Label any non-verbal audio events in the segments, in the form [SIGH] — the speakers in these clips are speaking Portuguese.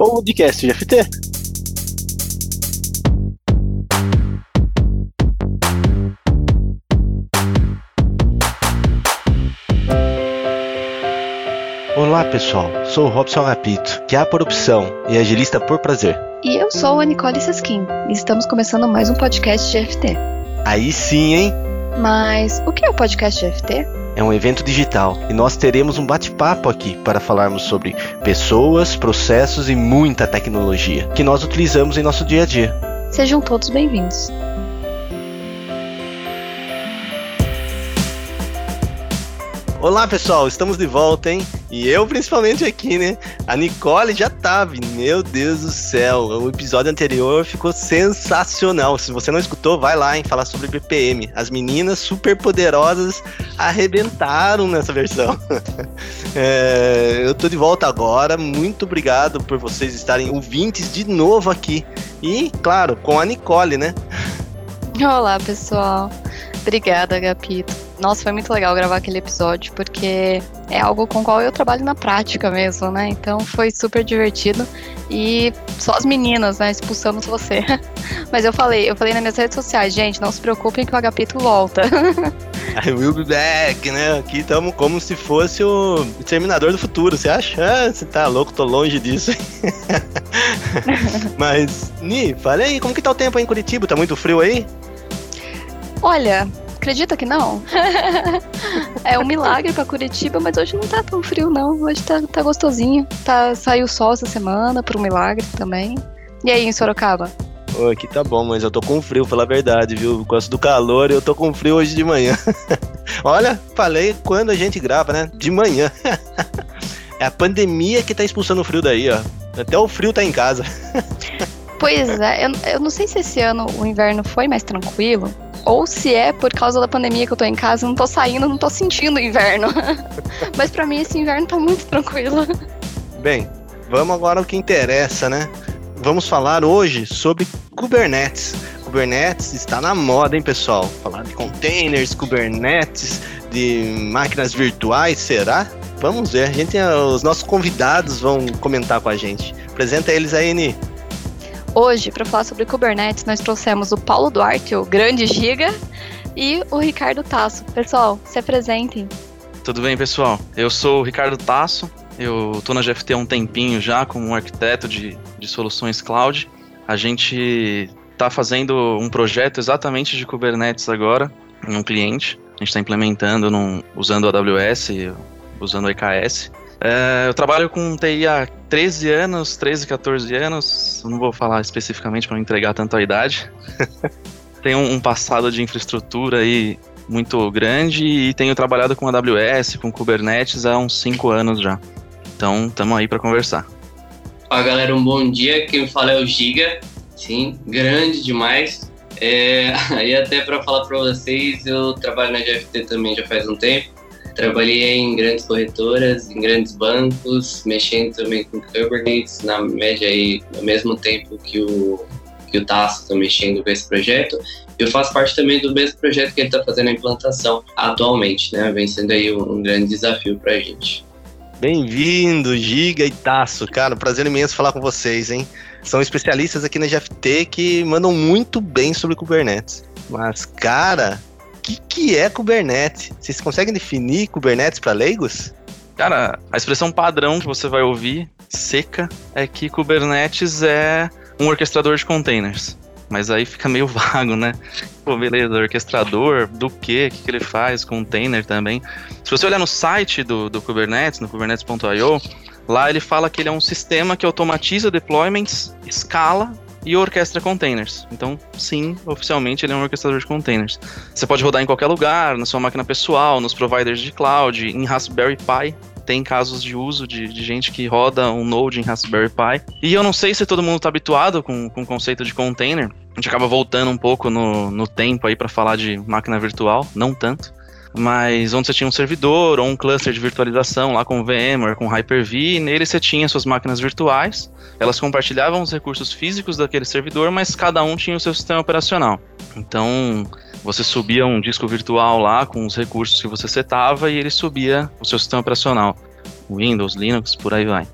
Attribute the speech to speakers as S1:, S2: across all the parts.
S1: Podcast GFT. Olá pessoal, sou o Robson Agapito, que é por opção e agilista por prazer.
S2: E eu sou a Nicole Seskin e estamos começando mais um podcast GFT.
S1: Aí sim, hein?
S2: Mas o que é o podcast GFT?
S1: É um evento digital e nós teremos um bate-papo aqui para falarmos sobre pessoas, processos e muita tecnologia que nós utilizamos em nosso dia a dia.
S2: Sejam todos bem-vindos.
S1: Olá pessoal, estamos de volta, hein? E eu principalmente aqui, né? A Nicole já tava, meu Deus do céu. O episódio anterior ficou sensacional. Se você não escutou, vai lá, hein? Falar sobre BPM. As meninas super poderosas arrebentaram nessa versão. [LAUGHS] é, eu tô de volta agora. Muito obrigado por vocês estarem ouvintes de novo aqui. E, claro, com a Nicole, né?
S2: Olá, pessoal. Obrigada, Agapito. Nossa, foi muito legal gravar aquele episódio, porque é algo com o qual eu trabalho na prática mesmo, né? Então foi super divertido. E só as meninas, né? Expulsamos você. [LAUGHS] Mas eu falei, eu falei nas minhas redes sociais, gente, não se preocupem que o Agapito volta. [LAUGHS]
S1: I will be back, né? Aqui estamos como se fosse o Terminador do Futuro, você acha? Ah, você tá louco, tô longe disso. [LAUGHS] Mas, Ni, fala aí, como que tá o tempo aí em Curitiba? Tá muito frio aí?
S2: Olha, acredita que não? [LAUGHS] é um milagre para Curitiba, mas hoje não tá tão frio, não. Hoje tá, tá gostosinho. Tá, saiu sol essa semana, por um milagre também. E aí, em Sorocaba?
S1: Pô, aqui tá bom, mas eu tô com frio, pela verdade, viu? Gosto do calor e eu tô com frio hoje de manhã. [LAUGHS] Olha, falei quando a gente grava, né? De manhã. [LAUGHS] é a pandemia que tá expulsando o frio daí, ó. Até o frio tá em casa.
S2: pois é, eu, eu não sei se esse ano o inverno foi mais tranquilo, ou se é por causa da pandemia que eu tô em casa, não tô saindo, não tô sentindo o inverno. [LAUGHS] Mas para mim esse inverno tá muito tranquilo.
S1: Bem, vamos agora ao que interessa, né? Vamos falar hoje sobre Kubernetes. Kubernetes está na moda, hein, pessoal? Falar de containers, Kubernetes, de máquinas virtuais, será? Vamos ver. A gente, os nossos convidados vão comentar com a gente. Apresenta eles aí, Ni.
S2: Hoje, para falar sobre Kubernetes, nós trouxemos o Paulo Duarte, o grande giga, e o Ricardo Tasso. Pessoal, se apresentem.
S3: Tudo bem, pessoal? Eu sou o Ricardo Tasso, eu estou na GFT há um tempinho já como arquiteto de, de soluções cloud. A gente está fazendo um projeto exatamente de Kubernetes agora, em um cliente. A gente está implementando num, usando a AWS, usando o EKS. É, eu trabalho com TI há 13 anos, 13, 14 anos. não vou falar especificamente para não entregar tanto a idade. [LAUGHS] tenho um passado de infraestrutura aí muito grande e tenho trabalhado com AWS, com Kubernetes há uns 5 anos já. Então, estamos aí para conversar.
S4: Fala galera, um bom dia. Quem fala é o Giga. Sim, grande demais. É, [LAUGHS] aí até para falar para vocês, eu trabalho na GFT também já faz um tempo. Trabalhei em grandes corretoras, em grandes bancos, mexendo também com Kubernetes, na média aí, ao mesmo tempo que o, que o Tasso está mexendo com esse projeto. Eu faço parte também do mesmo projeto que ele está fazendo a implantação atualmente, né? Vem sendo aí um, um grande desafio para a gente.
S1: Bem-vindo, Giga e Tasso. Cara, prazer imenso falar com vocês, hein? São especialistas aqui na GFT que mandam muito bem sobre Kubernetes. Mas, cara, que, que é Kubernetes? Vocês conseguem definir Kubernetes para leigos?
S3: Cara, a expressão padrão que você vai ouvir, seca, é que Kubernetes é um orquestrador de containers. Mas aí fica meio [LAUGHS] vago, né? Pô, beleza, orquestrador, do que, o que, que ele faz, container também. Se você olhar no site do, do Kubernetes, no kubernetes.io, lá ele fala que ele é um sistema que automatiza deployments, escala e orquestra containers. Então, sim, oficialmente ele é um orquestrador de containers. Você pode rodar em qualquer lugar, na sua máquina pessoal, nos providers de cloud, em Raspberry Pi. Tem casos de uso de, de gente que roda um Node em Raspberry Pi. E eu não sei se todo mundo está habituado com, com o conceito de container. A gente acaba voltando um pouco no, no tempo aí para falar de máquina virtual, não tanto mas onde você tinha um servidor ou um cluster de virtualização lá com VMware, com Hyper-V, e nele você tinha suas máquinas virtuais, elas compartilhavam os recursos físicos daquele servidor, mas cada um tinha o seu sistema operacional. Então, você subia um disco virtual lá com os recursos que você setava e ele subia o seu sistema operacional, Windows, Linux, por aí vai.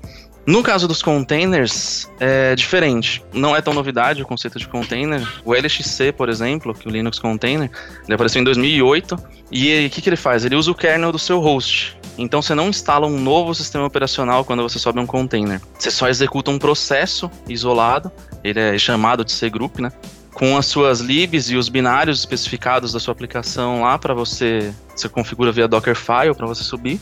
S3: No caso dos containers, é diferente. Não é tão novidade o conceito de container. O LXC, por exemplo, que é o Linux Container, ele apareceu em 2008. E o que, que ele faz? Ele usa o kernel do seu host. Então você não instala um novo sistema operacional quando você sobe um container. Você só executa um processo isolado. Ele é chamado de cgroup, né? com as suas libs e os binários especificados da sua aplicação lá para você, você configura via Dockerfile para você subir.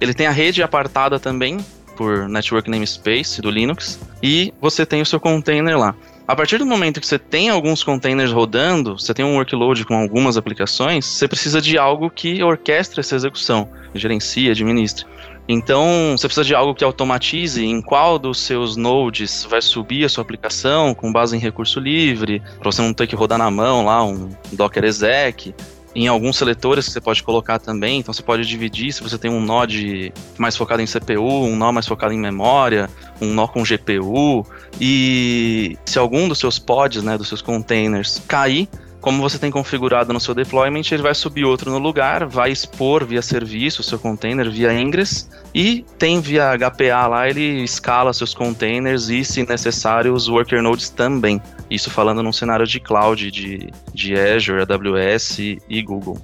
S3: Ele tem a rede apartada também, por Network Namespace do Linux e você tem o seu container lá. A partir do momento que você tem alguns containers rodando, você tem um workload com algumas aplicações, você precisa de algo que orquestre essa execução, gerencie, administre. Então, você precisa de algo que automatize em qual dos seus nodes vai subir a sua aplicação com base em recurso livre, para você não ter que rodar na mão lá um Docker exec em alguns seletores que você pode colocar também. Então você pode dividir se você tem um nó de, mais focado em CPU, um nó mais focado em memória, um nó com GPU. E se algum dos seus pods, né, dos seus containers cair, como você tem configurado no seu deployment, ele vai subir outro no lugar, vai expor via serviço o seu container via Ingress e tem via HPA lá, ele escala seus containers e, se necessário, os worker nodes também. Isso falando num cenário de cloud, de, de Azure, AWS e, Google.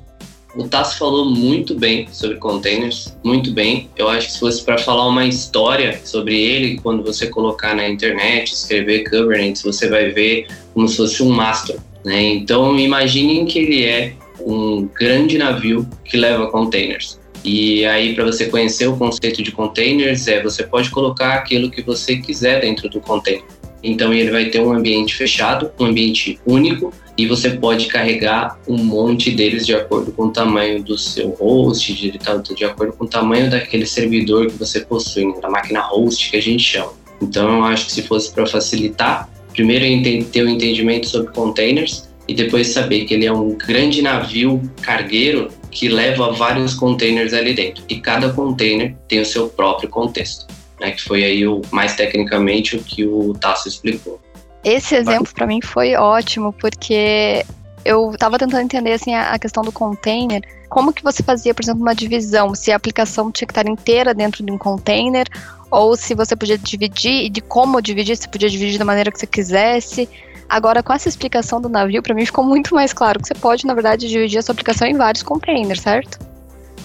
S4: O Tasso falou muito bem sobre containers, muito bem. Eu acho que se fosse para falar uma história sobre ele, quando você colocar na internet, escrever Kubernetes, você vai ver como se fosse um mastro né? Então, imaginem que ele é um grande navio que leva containers. E aí, para você conhecer o conceito de containers, é você pode colocar aquilo que você quiser dentro do container. Então, ele vai ter um ambiente fechado, um ambiente único, e você pode carregar um monte deles de acordo com o tamanho do seu host, de, de acordo com o tamanho daquele servidor que você possui, né? da máquina host que a gente chama. Então, eu acho que se fosse para facilitar, primeiro ter o um entendimento sobre containers e depois saber que ele é um grande navio cargueiro que leva vários containers ali dentro. E cada container tem o seu próprio contexto, né, que foi aí o mais tecnicamente o que o Tasso explicou.
S2: Esse exemplo para mim foi ótimo, porque eu estava tentando entender assim a, questão do container, como que você fazia, por exemplo, uma divisão, se a aplicação tinha que estar inteira dentro de um container ou se você podia dividir e de como dividir, se podia dividir da maneira que você quisesse. Agora, com essa explicação do navio, para mim ficou muito mais claro que você pode, na verdade, dividir a sua aplicação em vários containers, certo?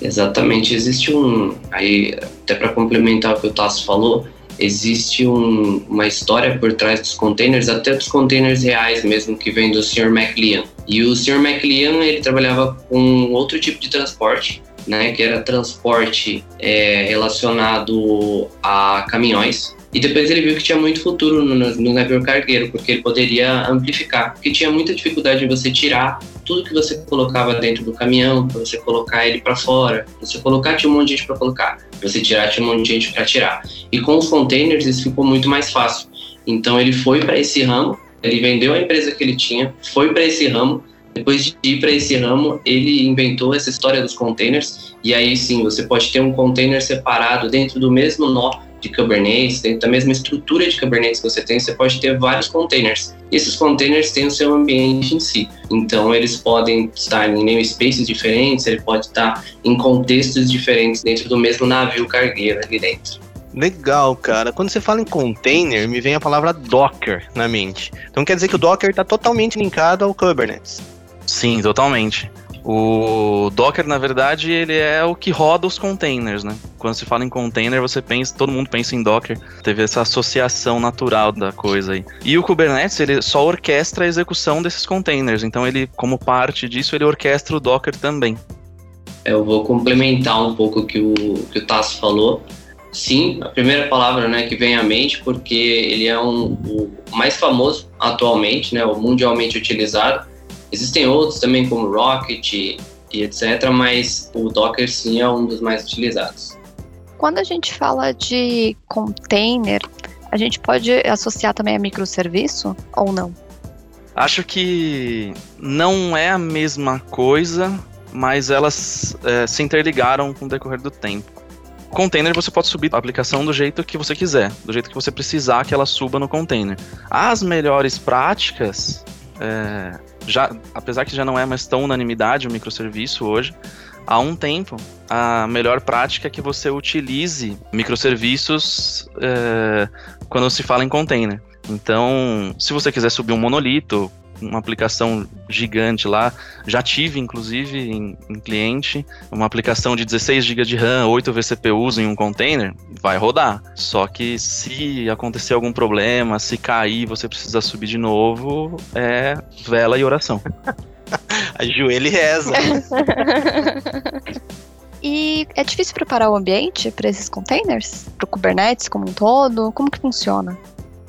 S4: Exatamente. Existe um. Aí, até para complementar o que o Tasso falou, existe um, uma história por trás dos containers, até dos containers reais mesmo, que vem do Sr. McLean. E o Sr. McLean, ele trabalhava com outro tipo de transporte, né, que era transporte é, relacionado a caminhões. E depois ele viu que tinha muito futuro no, no navio cargueiro, porque ele poderia amplificar, porque tinha muita dificuldade em você tirar tudo que você colocava dentro do caminhão, para você colocar ele para fora. Você colocar tinha um monte de gente para colocar, você tirar tinha um monte de gente para tirar. E com os containers isso ficou muito mais fácil. Então ele foi para esse ramo, ele vendeu a empresa que ele tinha, foi para esse ramo depois de ir para esse ramo, ele inventou essa história dos containers, e aí sim, você pode ter um container separado dentro do mesmo nó de Kubernetes, dentro da mesma estrutura de Kubernetes que você tem, você pode ter vários containers. E esses containers têm o seu ambiente em si. Então, eles podem estar em namespaces diferentes, ele pode estar em contextos diferentes dentro do mesmo navio cargueiro ali dentro.
S1: Legal, cara. Quando você fala em container, me vem a palavra Docker na mente. Então quer dizer que o Docker está totalmente linkado ao Kubernetes.
S3: Sim, totalmente. O Docker, na verdade, ele é o que roda os containers, né? Quando se fala em container, você pensa, todo mundo pensa em Docker. Teve essa associação natural da coisa aí. E o Kubernetes, ele só orquestra a execução desses containers. Então, ele, como parte disso, ele orquestra o Docker também.
S4: Eu vou complementar um pouco o que o que o Tasso falou. Sim, a primeira palavra né, que vem à mente, porque ele é um, o mais famoso atualmente, né, o mundialmente utilizado Existem outros também, como Rocket e, etc., mas o Docker sim é um dos mais utilizados.
S2: Quando a gente fala de container, a gente pode associar também a microserviço ou não?
S3: Acho que não é a mesma coisa, mas elas é, se interligaram com o decorrer do tempo. Container você pode subir a aplicação do jeito que você quiser, do jeito que você precisar que ela suba no container. As melhores práticas é, já, apesar que já não é mais tão unanimidade o microserviço hoje, há um tempo, a melhor prática é que você utilize microserviços é, quando se fala em container. Então, se você quiser subir um monolito, uma aplicação gigante lá. Já tive, inclusive, em, em cliente, uma aplicação de 16 GB de RAM, 8 vCPUs em um container, vai rodar. Só que se acontecer algum problema, se cair, você precisa subir de novo, é vela e oração. [LAUGHS]
S1: Ajoelha e reza. [LAUGHS]
S2: E é difícil preparar o ambiente para esses containers? Para o Kubernetes como um todo? Como que funciona?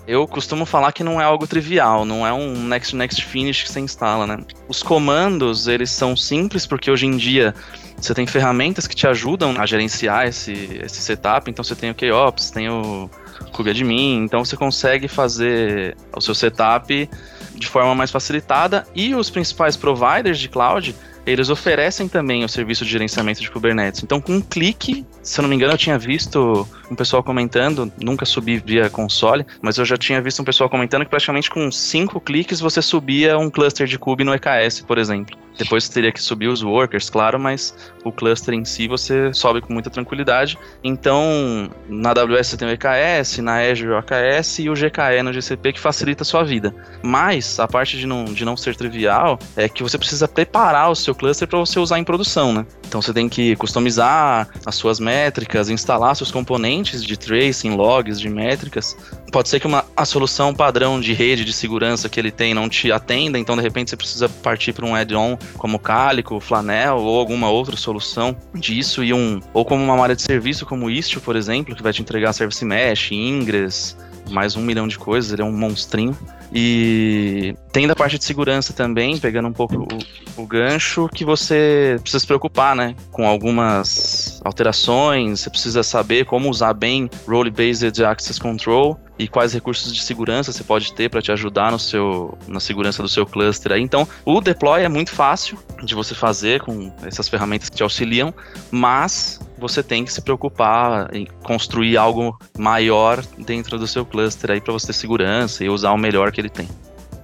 S3: Eu costumo falar que não é algo trivial, não é um next next finish que você instala, né? Os comandos, eles são simples porque hoje em dia você tem ferramentas que te ajudam a gerenciar esse, esse setup, então você tem o KOps, tem o KubeAdmin, então você consegue fazer o seu setup de forma mais facilitada e os principais providers de cloud eles oferecem também o serviço de gerenciamento de Kubernetes. Então, com um clique, se eu não me engano, eu tinha visto um pessoal comentando, nunca subi via console, mas eu já tinha visto um pessoal comentando que praticamente com cinco cliques você subia um cluster de Kube no EKS, por exemplo. Depois você teria que subir os workers, claro, mas o cluster em si você sobe com muita tranquilidade. Então, na AWS você tem o EKS, na Azure o AKS e o GKE no GCP que facilita a sua vida. Mas a parte de não, de não ser trivial é que você precisa preparar o seu cluster para você usar em produção, né? Então você tem que customizar as suas métricas, instalar seus componentes de tracing, logs, de métricas. Pode ser que uma, a solução padrão de rede de segurança que ele tem não te atenda, então de repente você precisa partir para um add-on como Calico, Flanel ou alguma outra solução disso e um ou como uma área de serviço como Istio, por exemplo, que vai te entregar Service Mesh, Ingress, mais um milhão de coisas, ele é um monstrinho. E tem da parte de segurança também, pegando um pouco o, o, gancho, que você precisa se preocupar, né? Com algumas alterações, você precisa saber como usar bem Role-Based Access Control e quais recursos de segurança você pode ter para te ajudar no seu, na segurança do seu cluster. Aí. Então, o deploy é muito fácil de você fazer com essas ferramentas que te auxiliam, mas você tem que se preocupar em construir algo maior dentro do seu cluster aí para você ter segurança e usar o melhor que ele tem.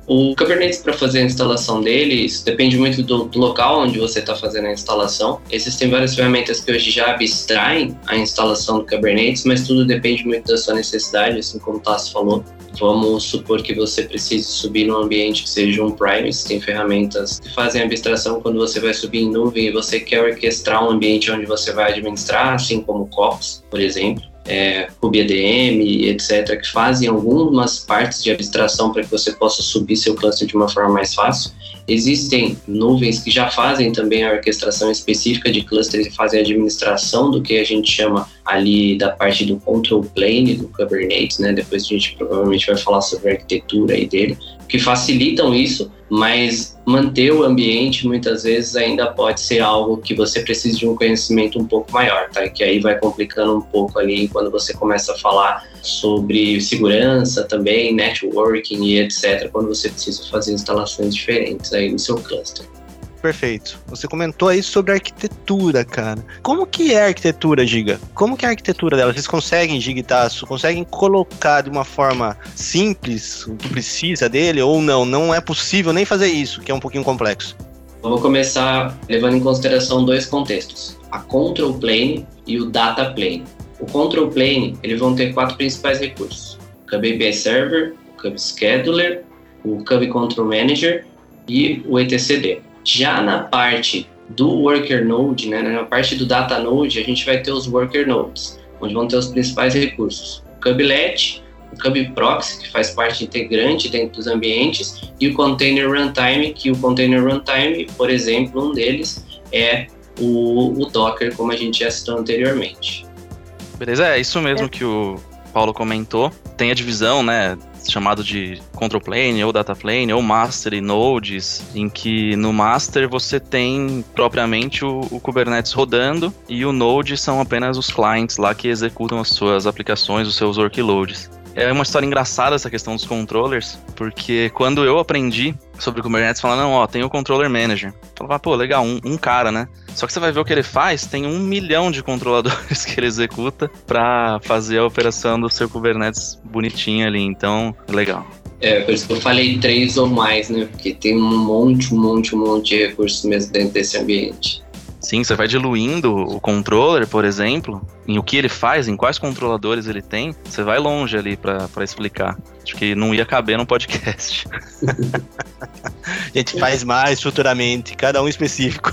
S4: O Kubernetes, para fazer a instalação dele, isso depende muito do, do local onde você está fazendo a instalação. Existem várias ferramentas que hoje já abstraem a instalação do Kubernetes, mas tudo depende muito da sua necessidade, assim como o Tassi falou. Vamos supor que você precise subir num ambiente que seja um Primus, tem ferramentas que fazem abstração quando você vai subir em nuvem e você quer orquestrar um ambiente onde você vai administrar, assim como o Cops, por exemplo é, RubyADM, etc., que fazem algumas partes de abstração para que você possa subir seu cluster de uma forma mais fácil. Existem nuvens que já fazem também a orquestração específica de clusters e fazem a administração do que a gente chama ali da parte do control plane do Kubernetes, né? Depois a gente provavelmente vai falar sobre a arquitetura aí dele, que facilitam isso, mas manter o ambiente muitas vezes ainda pode ser algo que você precisa de um conhecimento um pouco maior, tá? Que aí vai complicando um pouco ali quando você começa a falar sobre segurança também, networking e etc, quando você precisa fazer instalações diferentes aí no seu cluster
S1: perfeito. Você comentou aí sobre arquitetura, cara. Como que é a arquitetura, Giga? Como que é a arquitetura dela? Vocês conseguem, Gigitaço, conseguem colocar de uma forma simples o que precisa dele ou não? Não é possível nem fazer isso, que é um pouquinho complexo.
S4: Vou começar levando em consideração dois contextos: a control plane e o data plane. O control plane, eles vão ter quatro principais recursos: o Kube API Server, o Kube Scheduler, o Kube Control Manager e o etcd. Já na parte do worker node, né, na parte do data node, a gente vai ter os worker nodes, onde vão ter os principais recursos. O Kubelet, o Kube Proxy, que faz parte integrante dentro dos ambientes, e o Container Runtime, que o Container Runtime, por exemplo, um deles é o, o Docker, como a gente já citou anteriormente.
S3: Beleza, é isso mesmo é. que o Paulo comentou. Tem a divisão, né, chamado de control plane ou data plane ou master e nodes, em que no master você tem propriamente o, o, Kubernetes rodando e o node são apenas os clients lá que executam as suas aplicações, os seus workloads. É uma história engraçada essa questão dos controllers, porque quando eu aprendi sobre Kubernetes, falando, não, ó, tem o controller manager. Falava, pô, legal, um, um, cara, né? Só que você vai ver o que ele faz, tem um milhão de controladores [LAUGHS] que ele executa para fazer a operação do seu Kubernetes bonitinho ali, então, legal.
S4: É, por isso que eu falei três ou mais, né? Porque tem um monte, um monte, um monte de recursos mesmo dentro desse ambiente.
S3: Sim, você vai diluindo o controller, por exemplo, em o que ele faz, em quais controladores ele tem, você vai longe ali para explicar. Acho que não ia caber no podcast. [LAUGHS]
S1: a gente faz mais futuramente, cada um específico.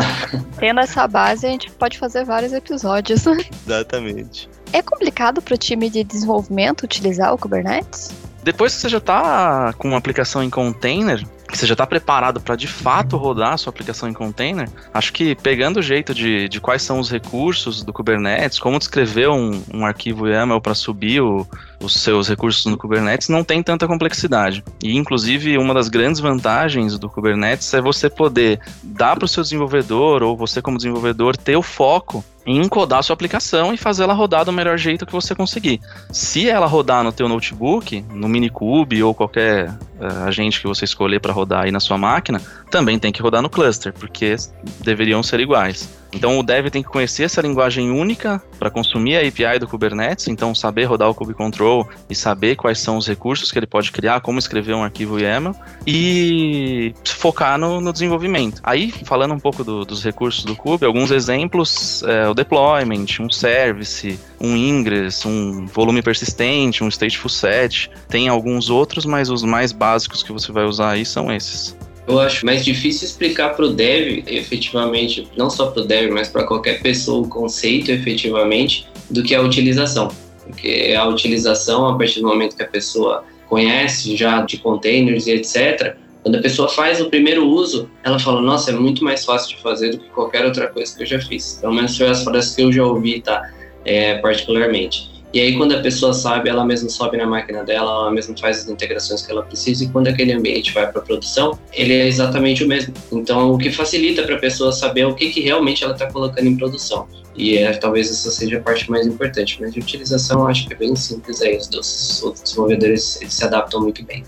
S1: [LAUGHS]
S2: Tendo essa base, a gente pode fazer vários episódios.
S1: Exatamente.
S2: É complicado para o time de desenvolvimento utilizar o Kubernetes?
S3: Depois que você já está com uma aplicação em container, que você já está preparado para de fato rodar a sua aplicação em container, acho que pegando o jeito de, de quais são os recursos do Kubernetes, como descrever um, um arquivo YAML para subir o, os seus recursos no Kubernetes, não tem tanta complexidade. E, inclusive, uma das grandes vantagens do Kubernetes é você poder dar para o seu desenvolvedor, ou você como desenvolvedor, ter o foco encodar a sua aplicação e fazer ela rodar do melhor jeito que você conseguir. Se ela rodar no teu notebook, no Minikube ou qualquer uh, agente que você escolher para rodar aí na sua máquina, também tem que rodar no cluster, porque deveriam ser iguais. Então o dev tem que conhecer essa linguagem única para consumir a API do Kubernetes, então saber rodar o kubecontrol e saber quais são os recursos que ele pode criar, como escrever um arquivo YAML e focar no, no desenvolvimento. Aí, falando um pouco do, dos recursos do Kube, alguns exemplos, é, o deployment, um service, um ingress, um volume persistente, um stateful set, tem alguns outros, mas os mais básicos que você vai usar aí são esses.
S4: Eu acho mais difícil explicar para o dev, efetivamente, não só para o dev, mas para qualquer pessoa, o conceito efetivamente do que a utilização. Porque a utilização, a partir do momento que a pessoa conhece já de containers e etc., quando a pessoa faz o primeiro uso, ela fala: Nossa, é muito mais fácil de fazer do que qualquer outra coisa que eu já fiz. Pelo menos foi as frases que eu já ouvi, tá? É, particularmente. E aí, quando a pessoa sabe, ela mesma sobe na máquina dela, ela mesma faz as integrações que ela precisa, e quando aquele ambiente vai para produção, ele é exatamente o mesmo. Então, o que facilita para a pessoa saber o que, que realmente ela está colocando em produção. E é, talvez essa seja a parte mais importante. Mas de utilização, acho que é bem simples aí. Os, os desenvolvedores se adaptam muito bem.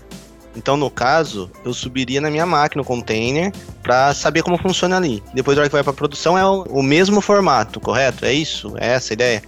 S1: Então, no caso, eu subiria na minha máquina o container para saber como funciona ali. Depois, na hora que vai para produção, é o, o mesmo formato, correto? É isso? É essa a ideia?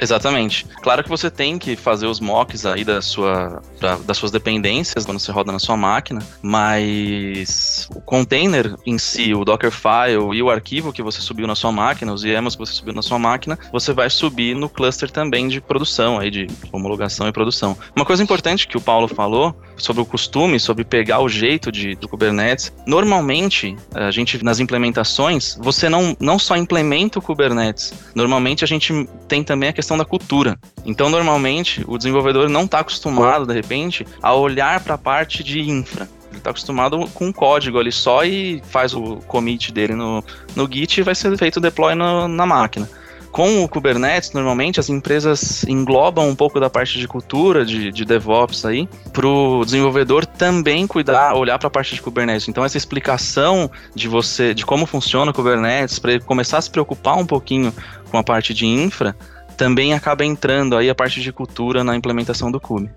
S3: Exatamente. Claro que você tem que fazer os mocks aí da sua, da, das suas dependências quando você roda na sua máquina, mas o container em si, o Dockerfile e o arquivo que você subiu na sua máquina, os YAMLs que você subiu na sua máquina, você vai subir no cluster também de produção, aí de homologação e produção. Uma coisa importante que o Paulo falou sobre o costume, sobre pegar o jeito de, do Kubernetes, normalmente a gente nas implementações, você não, não só implementa o Kubernetes, normalmente a gente tem também a questão questão da cultura. Então, normalmente, o desenvolvedor não está acostumado, de repente, a olhar para a parte de infra. Ele está acostumado com um código ali só e faz o commit dele no, no Git e vai ser feito o deploy no, na máquina. Com o Kubernetes, normalmente as empresas englobam um pouco da parte de cultura, de, de DevOps aí, para o desenvolvedor também cuidar, olhar para a parte de Kubernetes. Então essa explicação de você, de como funciona o Kubernetes, para ele começar a se preocupar um pouquinho com a parte de infra, também acaba entrando aí a parte de cultura na implementação do Cube.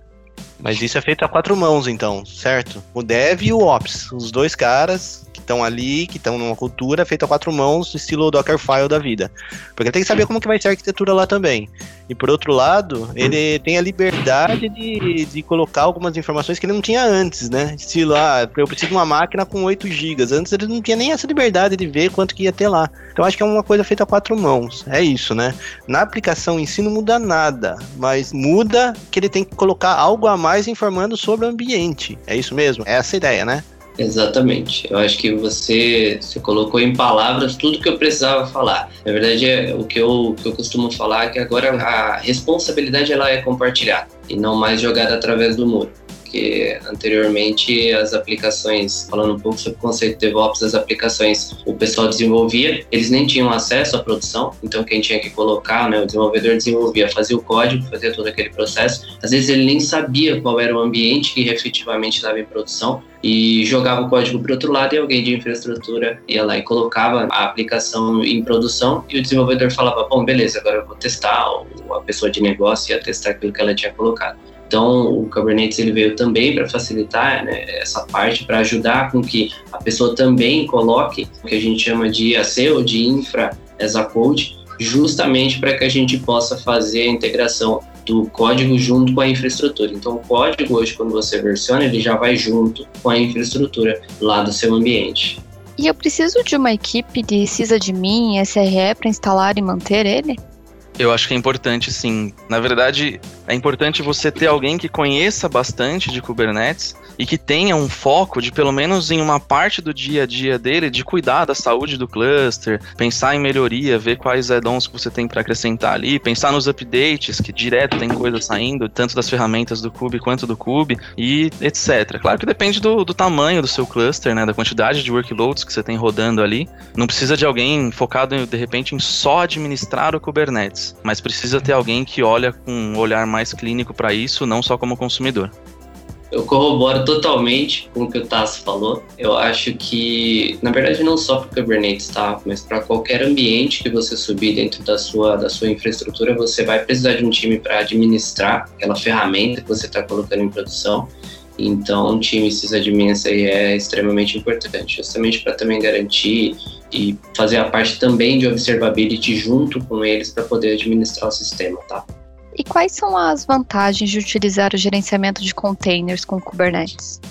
S1: Mas isso é feito a quatro mãos, então, certo? O Dev e o Ops, os dois caras estão ali, que estão numa cultura feita a quatro mãos, estilo Dockerfile da vida. Porque tem que saber como que vai ser a arquitetura lá também. E por outro lado, ele tem a liberdade de, de colocar algumas informações que ele não tinha antes, né? Estilo, ah, eu preciso de uma máquina com 8 GB. Antes ele não tinha nem essa liberdade de ver quanto que ia ter lá. Então acho que é uma coisa feita a quatro mãos. É isso, né? Na aplicação em si não muda nada, mas muda que ele tem que colocar algo a mais informando sobre o ambiente. É isso mesmo? É essa a ideia, né?
S4: Exatamente. Eu acho que você, você colocou em palavras tudo que eu precisava falar. Na verdade, é, o que eu, que eu costumo falar é que agora a responsabilidade ela é compartilhada e não mais jogada através do muro porque anteriormente as aplicações, falando um pouco sobre o conceito de DevOps, as aplicações o pessoal desenvolvia, eles nem tinham acesso à produção, então quem tinha que colocar, né, o desenvolvedor desenvolvia, fazia o código, fazia todo aquele processo, às vezes ele nem sabia qual era o ambiente que efetivamente estava em produção, e jogava o código para outro lado e alguém de infraestrutura ia lá e colocava a aplicação em produção e o desenvolvedor falava, bom, beleza, agora eu vou testar, ou a pessoa de negócio ia testar aquilo que ela tinha colocado. Então, o Kubernetes ele veio também para facilitar né, essa parte, para ajudar com que a pessoa também coloque o que a gente chama de IAC ou de Infra as a Code, justamente para que a gente possa fazer a integração do código junto com a infraestrutura. Então, o código hoje, quando você versiona, ele já vai junto com a infraestrutura lá do seu ambiente.
S2: E eu preciso de uma equipe de sysadmin e SRE para instalar e manter ele?
S3: Eu acho que é importante, sim. Na verdade, é importante você ter alguém que conheça bastante de Kubernetes e que tenha um foco de pelo menos em uma parte do dia a dia dele de cuidar da saúde do cluster, pensar em melhoria, ver quais add-ons que você tem para acrescentar ali, pensar nos updates, que direto tem coisa saindo, tanto das ferramentas do Kube quanto do Kube e etc. Claro que depende do, do tamanho do seu cluster, né, da quantidade de workloads que você tem rodando ali. Não precisa de alguém focado de repente em só administrar o Kubernetes, mas precisa ter alguém que olha com um olhar mais clínico para isso, não só como consumidor.
S4: Eu corroboro totalmente com o que o Tasso falou. Eu acho que, na verdade, não só para o Kubernetes, tá? Mas para qualquer ambiente que você subir dentro da sua, da sua infraestrutura, você vai precisar de um time para administrar aquela ferramenta que você está colocando em produção. Então, um time sysadmins aí é extremamente importante, justamente para também garantir e fazer a parte também de observability junto com eles para poder administrar o sistema, tá?
S2: E quais são as vantagens de utilizar o gerenciamento de containers com Kubernetes?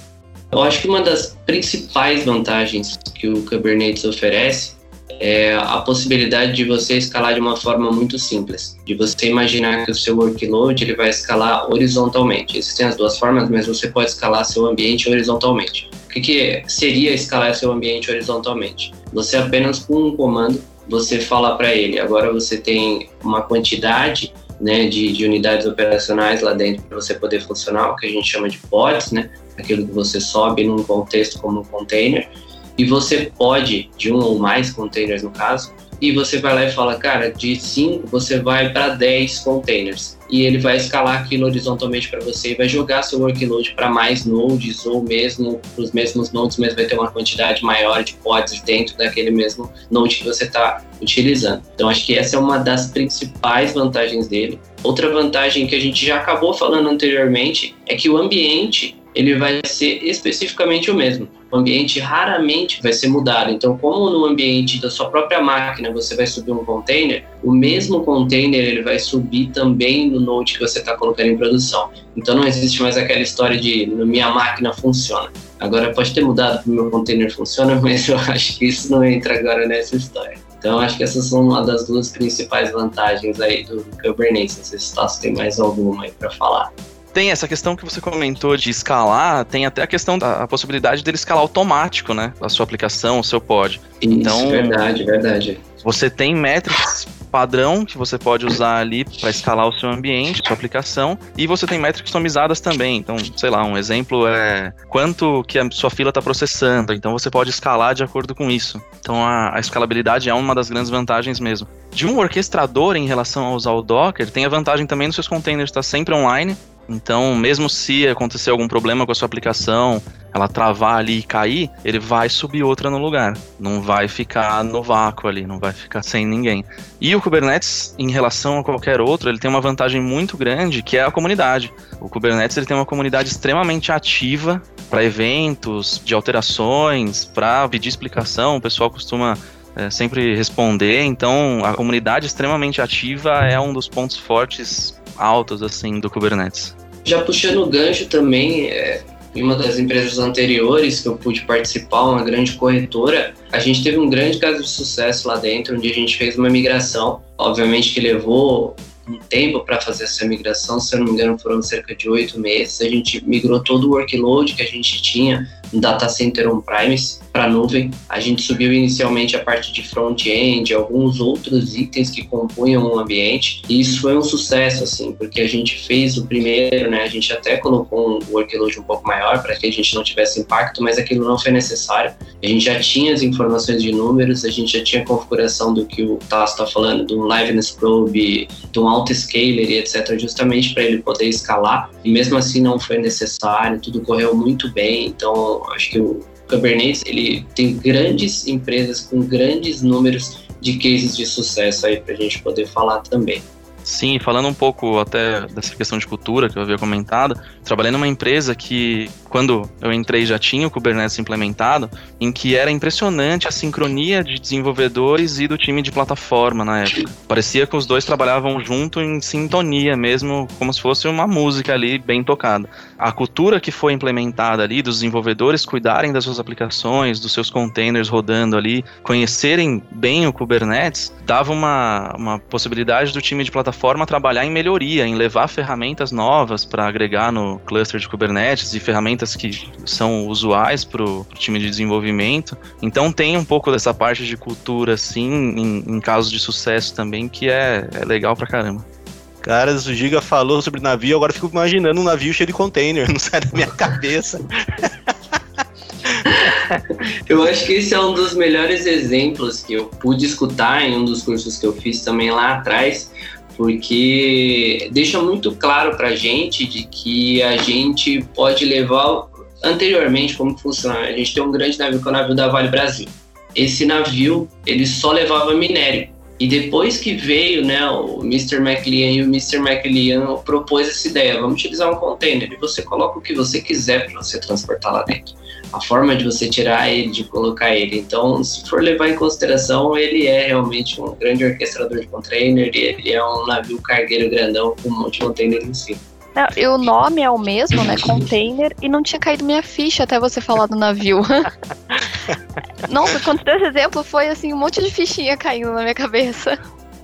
S4: Eu acho que uma das principais vantagens que o Kubernetes oferece é a possibilidade de você escalar de uma forma muito simples, de você imaginar que o seu workload ele vai escalar horizontalmente. Existem as duas formas, mas você pode escalar seu ambiente horizontalmente. O que, que seria escalar seu ambiente horizontalmente? Você apenas com um comando, você fala para ele, agora você tem uma quantidade né, de, de, unidades operacionais lá dentro para você poder funcionar, o que a gente chama de pods, né, aquilo que você sobe num contexto como um container, e você pode, de um ou mais containers no caso, e você vai lá e fala, cara, de 5 você vai para 10 containers. E ele vai escalar aquilo horizontalmente para você e vai jogar seu workload para mais nodes ou mesmo para os mesmos nodes, mas vai ter uma quantidade maior de pods dentro daquele mesmo node que você está utilizando. Então, acho que essa é uma das principais vantagens dele. Outra vantagem que a gente já acabou falando anteriormente é que o ambiente ele vai ser especificamente o mesmo. O ambiente raramente vai ser mudado. Então, como no ambiente da sua própria máquina você vai subir um container, o mesmo container ele vai subir também no node que você está colocando em produção. Então, não existe mais aquela história de minha máquina funciona. Agora pode ter mudado para o meu container funciona, [LAUGHS] mas eu acho que isso não entra agora nessa história. Então, acho que essas são uma das duas principais vantagens aí do Kubernetes. Não sei se o tem mais alguma aí para falar.
S3: Tem essa questão que você comentou de escalar, tem até a questão da a possibilidade dele escalar automático, né? A sua aplicação, o seu pod.
S4: Isso, então, verdade, verdade.
S3: Você tem métricas padrão que você pode usar ali para escalar o seu ambiente, sua aplicação, e você tem métricas customizadas também. Então, sei lá, um exemplo é quanto que a sua fila está processando. Então, você pode escalar de acordo com isso. Então, a, a, escalabilidade é uma das grandes vantagens mesmo. De um orquestrador em relação a usar o Docker, tem a vantagem também dos seus containers estar sempre online. Então, mesmo se acontecer algum problema com a sua aplicação, ela travar ali e cair, ele vai subir outra no lugar. Não vai ficar no vácuo ali, não vai ficar sem ninguém. E o Kubernetes, em relação a qualquer outro, ele tem uma vantagem muito grande, que é a comunidade. O Kubernetes ele tem uma comunidade extremamente ativa para eventos, de alterações, para pedir explicação. O pessoal costuma é, sempre responder. Então, a comunidade extremamente ativa é um dos pontos fortes altos assim do Kubernetes.
S4: Já puxando o gancho também, é, em uma das empresas anteriores que eu pude participar, uma grande corretora, a gente teve um grande caso de sucesso lá dentro, onde a gente fez uma migração, obviamente que levou um tempo para fazer essa migração, se eu não me engano foram cerca de oito meses, a gente migrou todo o workload que a gente tinha data center on-premise para nuvem. A gente subiu inicialmente a parte de front-end, alguns outros itens que compunham o ambiente, e isso foi um sucesso, assim, porque a gente fez o primeiro, né? A gente até colocou um workload um pouco maior para que a gente não tivesse impacto, mas aquilo não foi necessário. A gente já tinha as informações de números, a gente já tinha a configuração do que o Tasso está falando, do liveness probe, do auto-scaler e etc., justamente para ele poder escalar, e mesmo assim não foi necessário, tudo correu muito bem, então acho que o Kubernetes ele tem grandes empresas com grandes números de cases de sucesso aí para a gente poder falar também.
S3: Sim, falando um pouco até dessa questão de cultura que eu havia comentado, trabalhei numa empresa que, quando eu entrei, já tinha o Kubernetes implementado, em que era impressionante a sincronia de desenvolvedores e do time de plataforma na época. Parecia que os dois trabalhavam junto em sintonia mesmo, como se fosse uma música ali bem tocada. A cultura que foi implementada ali, dos desenvolvedores cuidarem das suas aplicações, dos seus containers rodando ali, conhecerem bem o Kubernetes, dava uma, uma possibilidade do time de plataforma trabalhar em melhoria, em levar ferramentas novas para agregar no cluster de Kubernetes e ferramentas que são usuais para o time de desenvolvimento. Então tem um pouco dessa parte de cultura, assim, em, em casos de sucesso também, que é, é legal pra caramba.
S1: Caras, o Giga falou sobre navio, agora fico imaginando um navio cheio de container, [LAUGHS] não sai da minha cabeça.
S4: eu acho que esse é um dos melhores exemplos que eu pude escutar em um dos cursos que eu fiz também lá atrás, porque deixa muito claro pra gente de que a gente pode levar anteriormente como funciona. A gente tem um grande navio que é o navio da Vale Brasil. Esse navio, ele só levava minério. E depois que veio, né, o Mr. McLean e o Mr. McLean propôs essa ideia, vamos utilizar um container e você coloca o que você quiser para você transportar lá dentro. A forma de você tirar ele, de colocar ele. Então, se for levar em consideração, ele é realmente um grande orquestrador de container, ele é um navio cargueiro grandão com um monte de container em cima.
S2: Não, e o nome é o mesmo, né? Container, e não tinha caído minha ficha até você falar do navio. [LAUGHS] Nossa, quando deu esse exemplo, foi assim, um monte de fichinha caindo na minha cabeça.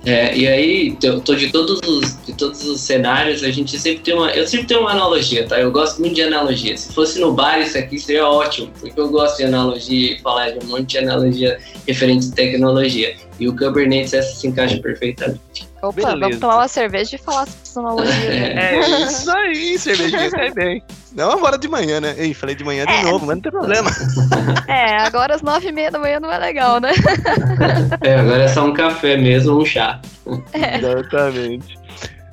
S4: É, e aí, eu tô de todos os de todos os cenários, a gente sempre tem uma. Eu sempre tenho uma analogia, tá? Eu gosto muito de analogia. Se fosse no bar, isso aqui seria ótimo, porque eu gosto de analogia e falar de um monte de analogia referente à tecnologia. E o Kubernetes essa se encaixa perfeitamente.
S2: Opa, Beleza. vamos tomar uma cerveja e falar essa analogia. [LAUGHS]
S1: É, é isso aí, cervejinha cai bem. Não agora de manhã, né? Ei, falei de manhã de é. novo, mas não tem problema. [LAUGHS]
S2: É, agora às nove e meia da manhã não é legal, né? [LAUGHS]
S4: É, agora é só um café mesmo, um chá.
S1: É. Exatamente.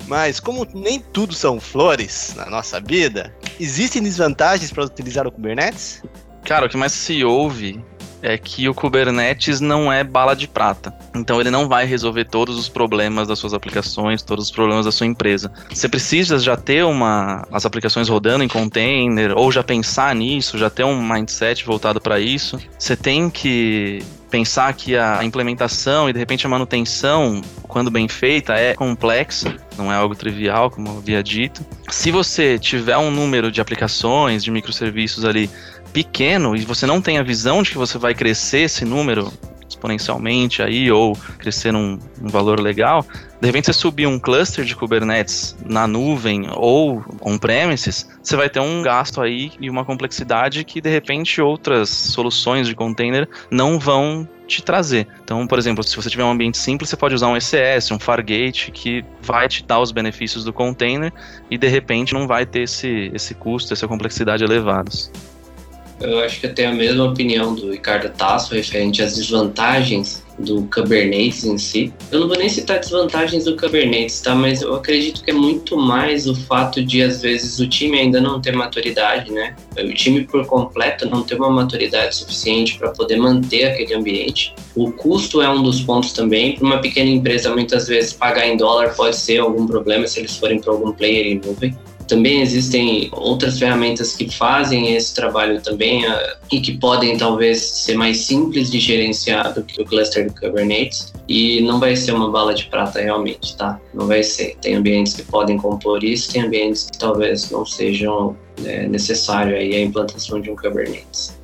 S1: Mas como nem tudo são flores na nossa vida, existem desvantagens para utilizar o Kubernetes?
S3: Cara, o que mais se ouve é que o Kubernetes não é bala de prata. Então ele não vai resolver todos os problemas das suas aplicações, todos os problemas da sua empresa. Você precisa já ter uma as aplicações rodando em container ou já pensar nisso, já ter um mindset voltado para isso. Você tem que pensar que a implementação e de repente a manutenção, quando bem feita, é complexa, não é algo trivial, como eu havia dito. Se você tiver um número de aplicações, de microserviços ali pequeno e você não tem a visão de que você vai crescer esse número exponencialmente aí ou crescer num, um valor legal, de repente você subir um cluster de Kubernetes na nuvem ou on-premises, você vai ter um gasto aí e uma complexidade que de repente outras soluções de container não vão te trazer. Então, por exemplo, se você tiver um ambiente simples, você pode usar um ECS, um Fargate, que vai te dar os benefícios do container e de repente não vai ter esse, esse custo, essa complexidade elevados.
S4: Eu acho que eu tenho a mesma opinião do Ricardo Tasso referente às desvantagens do Kubernetes em si. Eu não vou nem citar desvantagens do Kubernetes, tá? Mas eu acredito que é muito mais o fato de, às vezes, o time ainda não ter maturidade, né? O time por completo não ter uma maturidade suficiente para poder manter aquele ambiente. O custo é um dos pontos também. Para uma pequena empresa, muitas vezes, pagar em dólar pode ser algum problema se eles forem para algum player em nuvem. Também existem outras ferramentas que fazem esse trabalho também uh, e que podem talvez ser mais simples de gerenciar do que o cluster do Kubernetes e não vai ser uma bala de prata realmente, tá? Não vai ser. Tem ambientes que podem compor isso, tem ambientes que talvez não sejam é, necessário aí a implantação de um Kubernetes.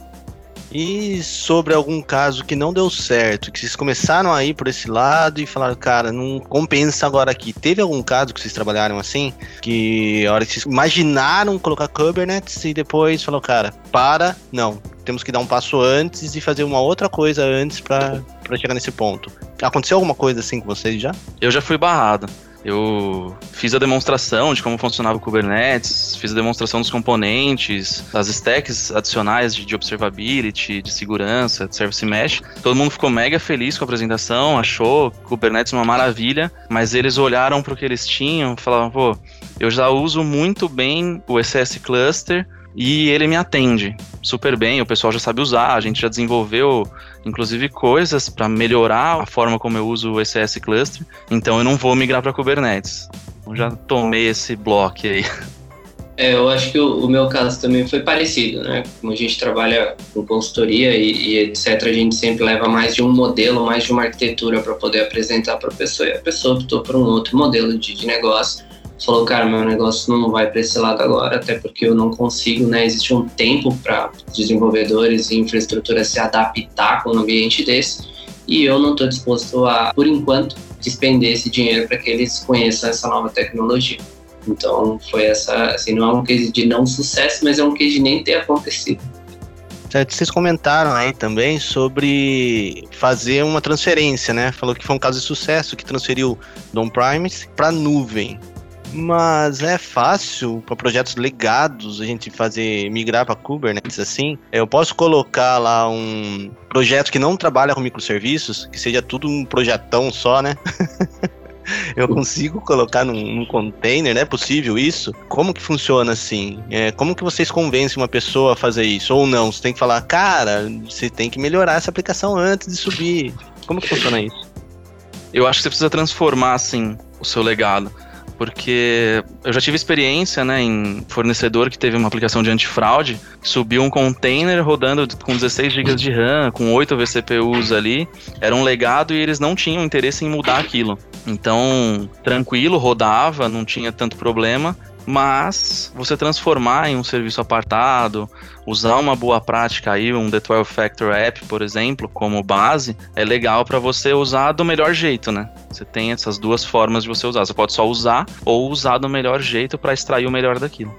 S1: E sobre algum caso que não deu certo, que vocês começaram a ir por esse lado e falaram, cara, não compensa agora aqui. Teve algum caso que vocês trabalharam assim? Que a hora que vocês imaginaram colocar Kubernetes e depois falou, cara, para, não. Temos que dar um passo antes e fazer uma outra coisa antes para chegar nesse ponto. Aconteceu alguma coisa assim com vocês já?
S3: Eu já fui barrado. Eu fiz a demonstração de como funcionava o Kubernetes, fiz a demonstração dos componentes, das stacks adicionais de, de observability, de segurança, de service mesh. Todo mundo ficou mega feliz com a apresentação, achou Kubernetes uma maravilha, mas eles olharam para o que eles tinham falaram, pô, eu já uso muito bem o SS Cluster, e ele me atende super bem, o pessoal já sabe usar, a gente já desenvolveu inclusive coisas para melhorar a forma como eu uso o ECS Cluster, então eu não vou migrar para Kubernetes. Eu já tomei esse bloco aí.
S4: É, eu acho que o, o, meu caso também foi parecido, né? Como a gente trabalha com consultoria e, e, etc., a gente sempre leva mais de um modelo, mais de uma arquitetura para poder apresentar para a pessoa, e a pessoa optou por um outro modelo de, de negócio falou, cara, meu negócio não vai para esse lado agora, até porque eu não consigo, né? Existe um tempo para desenvolvedores e infraestrutura se adaptar com um ambiente desse, e eu não estou disposto a, por enquanto, despender esse dinheiro para que eles conheçam essa nova tecnologia. Então, foi essa, assim, não é um case de não sucesso, mas é um case de nem ter acontecido.
S1: Certo, vocês comentaram aí também sobre fazer uma transferência, né? Falou que foi um caso de sucesso que transferiu do on-premise para nuvem. Mas é fácil para projetos legados a gente fazer migrar para Kubernetes assim. Eu posso colocar lá um projeto que não trabalha com microserviços, que seja tudo um projetão só, né? [LAUGHS] eu consigo colocar num, num, container, é possível isso? Como que funciona assim? É, como que vocês convencem uma pessoa a fazer isso? Ou não? Você tem que falar, cara, você tem que melhorar essa aplicação antes de subir. Como que funciona isso?
S3: Eu acho que você precisa transformar, assim, o seu legado porque eu já tive experiência, né, em fornecedor que teve uma aplicação de antifraude, subiu um container rodando com 16 GB de RAM, com 8 vCPUs ali, era um legado e eles não tinham interesse em mudar aquilo. Então, tranquilo, rodava, não tinha tanto problema, mas você transformar em um serviço apartado, usar uma boa prática aí, um The 12 Factor App, por exemplo, como base, é legal para você usar do melhor jeito, né? Você tem essas duas formas de você usar. Você pode só usar ou usar do melhor jeito para extrair o melhor daquilo.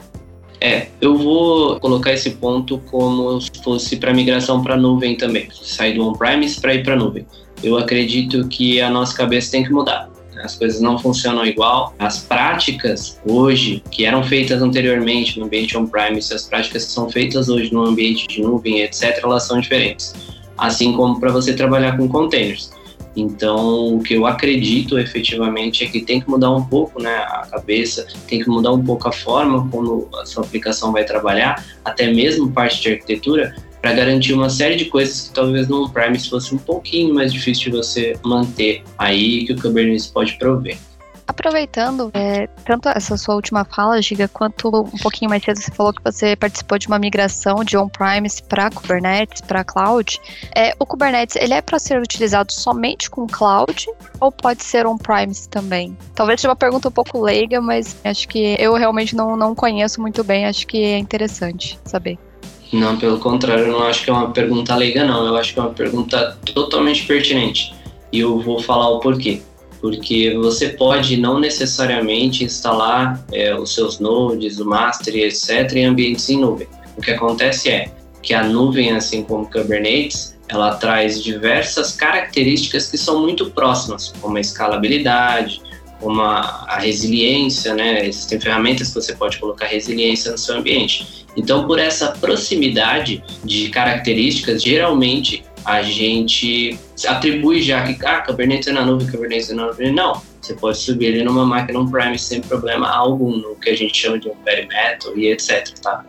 S4: É, eu vou colocar esse ponto como se fosse para migração para nuvem também, sair do on-premise para ir para nuvem. Eu acredito que a nossa cabeça tem que mudar as coisas não funcionam igual. As práticas hoje, que eram feitas anteriormente no ambiente on-premise, as práticas que são feitas hoje no ambiente de nuvem, etc., elas são diferentes. Assim como para você trabalhar com containers. Então, o que eu acredito efetivamente é que tem que mudar um pouco né, a cabeça, tem que mudar um pouco a forma como a sua aplicação vai trabalhar, até mesmo parte de arquitetura, para garantir uma série de coisas que talvez no on-premise fosse um pouquinho mais difícil de você manter aí que o Kubernetes pode prover.
S2: Aproveitando, é, tanto essa sua última fala, Giga, quanto um pouquinho mais cedo você falou que você participou de uma migração de on-premise para Kubernetes, para cloud. É, o Kubernetes, ele é para ser utilizado somente com cloud ou pode ser on-premise também? Talvez seja uma pergunta um pouco leiga, mas acho que eu realmente não, não conheço muito bem, acho que é interessante saber.
S4: Não, pelo contrário, eu não acho que é uma pergunta leiga, não. Eu acho que é uma pergunta totalmente pertinente. E eu vou falar o porquê. Porque você pode não necessariamente instalar é, os seus nodes, o master, etc., em ambientes em nuvem. O que acontece é que a nuvem, assim como Kubernetes, ela traz diversas características que são muito próximas, como a escalabilidade, como a, a resiliência, né? Existem ferramentas que você pode colocar resiliência no seu ambiente. Então, por essa proximidade de características, geralmente a gente atribui já que ah, Kubernetes é na nuvem, Kubernetes é na nuvem. Não, você pode subir ele numa máquina on-premise sem problema algum, no que a gente chama de um bare e etc, tá?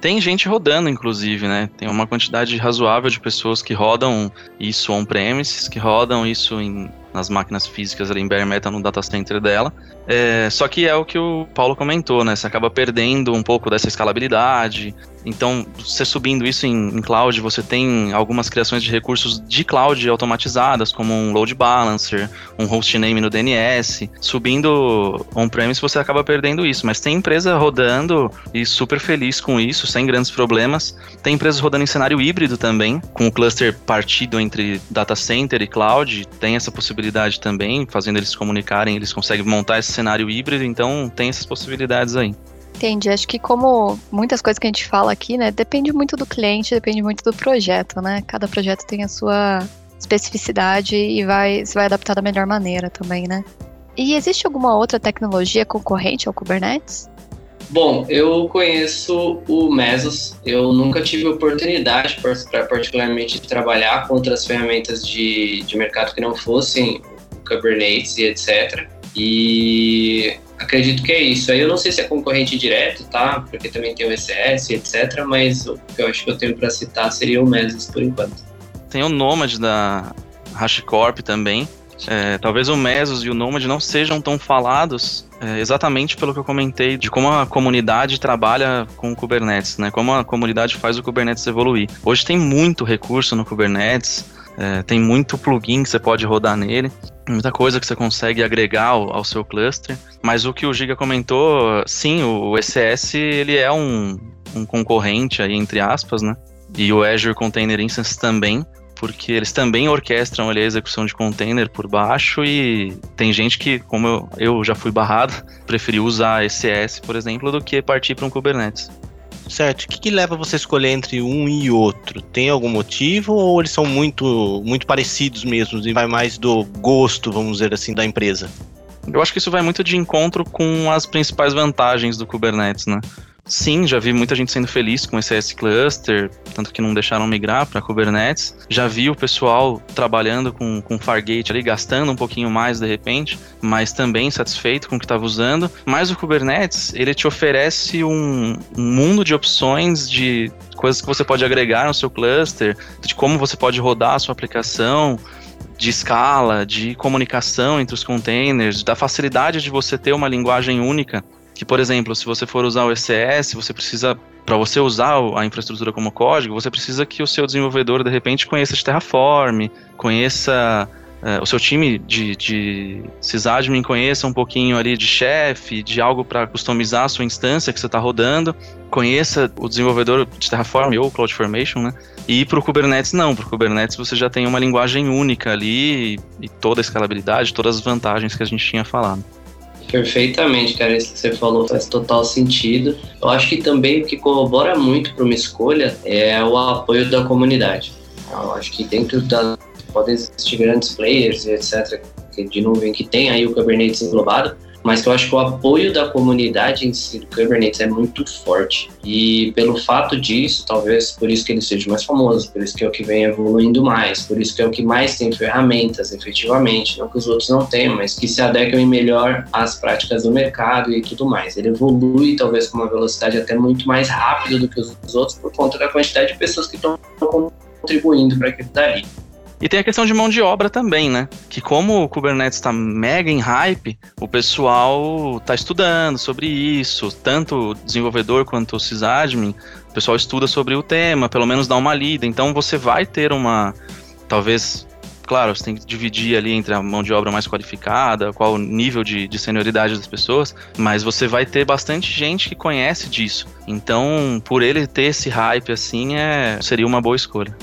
S3: Tem gente rodando, inclusive, né? Tem uma quantidade razoável de pessoas que rodam isso on-premises, que rodam isso em, nas máquinas físicas ali em bare metal no data center dela. É, só que é o que o Paulo comentou, né? Você acaba perdendo um pouco dessa escalabilidade, então, você subindo isso em, em, cloud, você tem algumas criações de recursos de cloud automatizadas, como um load balancer, um hostname no DNS. Subindo on-premise, você acaba perdendo isso. Mas tem empresa rodando e super feliz com isso, sem grandes problemas. Tem empresas rodando em cenário híbrido também, com o cluster partido entre data center e cloud. Tem essa possibilidade também, fazendo eles se comunicarem, eles conseguem montar esse cenário híbrido, então tem essas possibilidades aí.
S2: Entendi. Acho que como muitas coisas que a gente fala aqui, né, depende muito do cliente, depende muito do projeto, né? Cada projeto tem a sua especificidade e vai se vai adaptar da melhor maneira também, né? E existe alguma outra tecnologia concorrente ao Kubernetes?
S4: Bom, eu conheço o Mesos. Eu nunca tive oportunidade para particularmente trabalhar com outras ferramentas de, de mercado que não fossem Kubernetes e etc. E acredito que é isso. Aí eu não sei se é concorrente direto, tá? Porque também tem o ECS, etc. Mas o que eu acho que eu tenho para citar seria o Mesos por enquanto.
S3: Tem o Nomad da HashiCorp também. É, talvez o Mesos e o Nomad não sejam tão falados é, exatamente pelo que eu comentei de como a comunidade trabalha com o Kubernetes, né? Como a comunidade faz o Kubernetes evoluir. Hoje tem muito recurso no Kubernetes, É, tem muito plugin que você pode rodar nele, muita coisa que você consegue agregar ao, ao, seu cluster. Mas o que o Giga comentou, sim, o, o ECS ele é um, um concorrente aí, entre aspas, né? E o Azure Container Instance também porque eles também orquestram ali, a execução de container por baixo e tem gente que, como eu, eu já fui barrado, [LAUGHS] preferiu usar ECS, por exemplo, do que partir para um Kubernetes.
S1: Certo. O que, que, leva você a escolher entre um e outro? Tem algum motivo ou eles são muito, muito parecidos mesmo e vai mais do gosto, vamos dizer assim, da empresa?
S3: Eu acho que isso vai muito de encontro com as principais vantagens do Kubernetes, né? Sim, já vi muita gente sendo feliz com esse S Cluster, tanto que não deixaram migrar para Kubernetes. Já vi o pessoal trabalhando com, com Fargate ali, gastando um pouquinho mais de repente, mas também satisfeito com o que estava usando. Mas o Kubernetes, ele te oferece um, um mundo de opções de coisas que você pode agregar no seu cluster, de como você pode rodar a sua aplicação, de escala, de comunicação entre os containers, da facilidade de você ter uma linguagem única que, por exemplo, se você for usar o ECS, você precisa, para você usar a infraestrutura como código, você precisa que o seu desenvolvedor, de repente, conheça de Terraform, conheça Uh, o seu time de, de sysadmin conheça um pouquinho ali de chefe, de algo para customizar a sua instância que você está rodando, conheça o desenvolvedor de Terraform ou CloudFormation, né? E para o Kubernetes não, para o Kubernetes você já tem uma linguagem única ali e, e toda a escalabilidade, todas as vantagens que a gente tinha falado.
S4: Perfeitamente, cara. Isso que você falou faz total sentido. Eu acho que também o que corrobora muito para uma escolha é o apoio da comunidade. Eu acho que dentro da. podem existir grandes players, etc., de nuvem que tem aí o Kubernetes englobado, mas eu acho que o apoio da comunidade em si do Kubernetes é muito forte. E pelo fato disso, talvez por isso que ele seja mais famoso, por isso que é o que vem evoluindo mais, por isso que é o que mais tem ferramentas, efetivamente, não que os outros não tenham, mas que se adequem melhor às práticas do mercado e tudo mais. Ele evolui talvez com uma velocidade até muito mais rápida do que os outros por conta da quantidade de pessoas que estão contribuindo para aquilo dali.
S3: E tem a questão de mão de obra também, né? Que como o Kubernetes está mega em hype, o pessoal está estudando sobre isso, tanto o desenvolvedor quanto o sysadmin, o pessoal estuda sobre o tema, pelo menos dá uma lida. Então você vai ter uma, talvez, claro, você tem que dividir ali entre a mão de obra mais qualificada, qual o nível de, de senioridade das pessoas, mas você vai ter bastante gente que conhece disso. Então, por ele ter esse hype assim, é, seria uma boa escolha.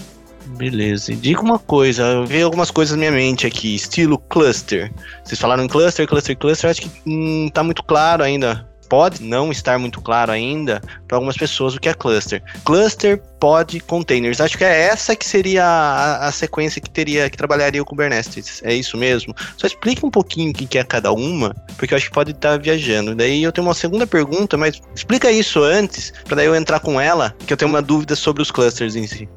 S1: Beleza. Diga uma coisa, eu vi algumas coisas na minha mente aqui, estilo cluster. Vocês falaram em cluster, cluster, cluster, acho que não tá muito claro ainda. Pode não estar muito claro ainda para algumas pessoas o que é cluster. Cluster, pod, containers. Acho que é essa que seria a, a, sequência que teria que trabalharia o Kubernetes. É isso mesmo? Só explique um pouquinho o que é cada uma, porque eu acho que pode estar viajando. Daí eu tenho uma segunda pergunta, mas explica isso antes, para daí eu entrar com ela, que eu tenho uma dúvida sobre os clusters em si.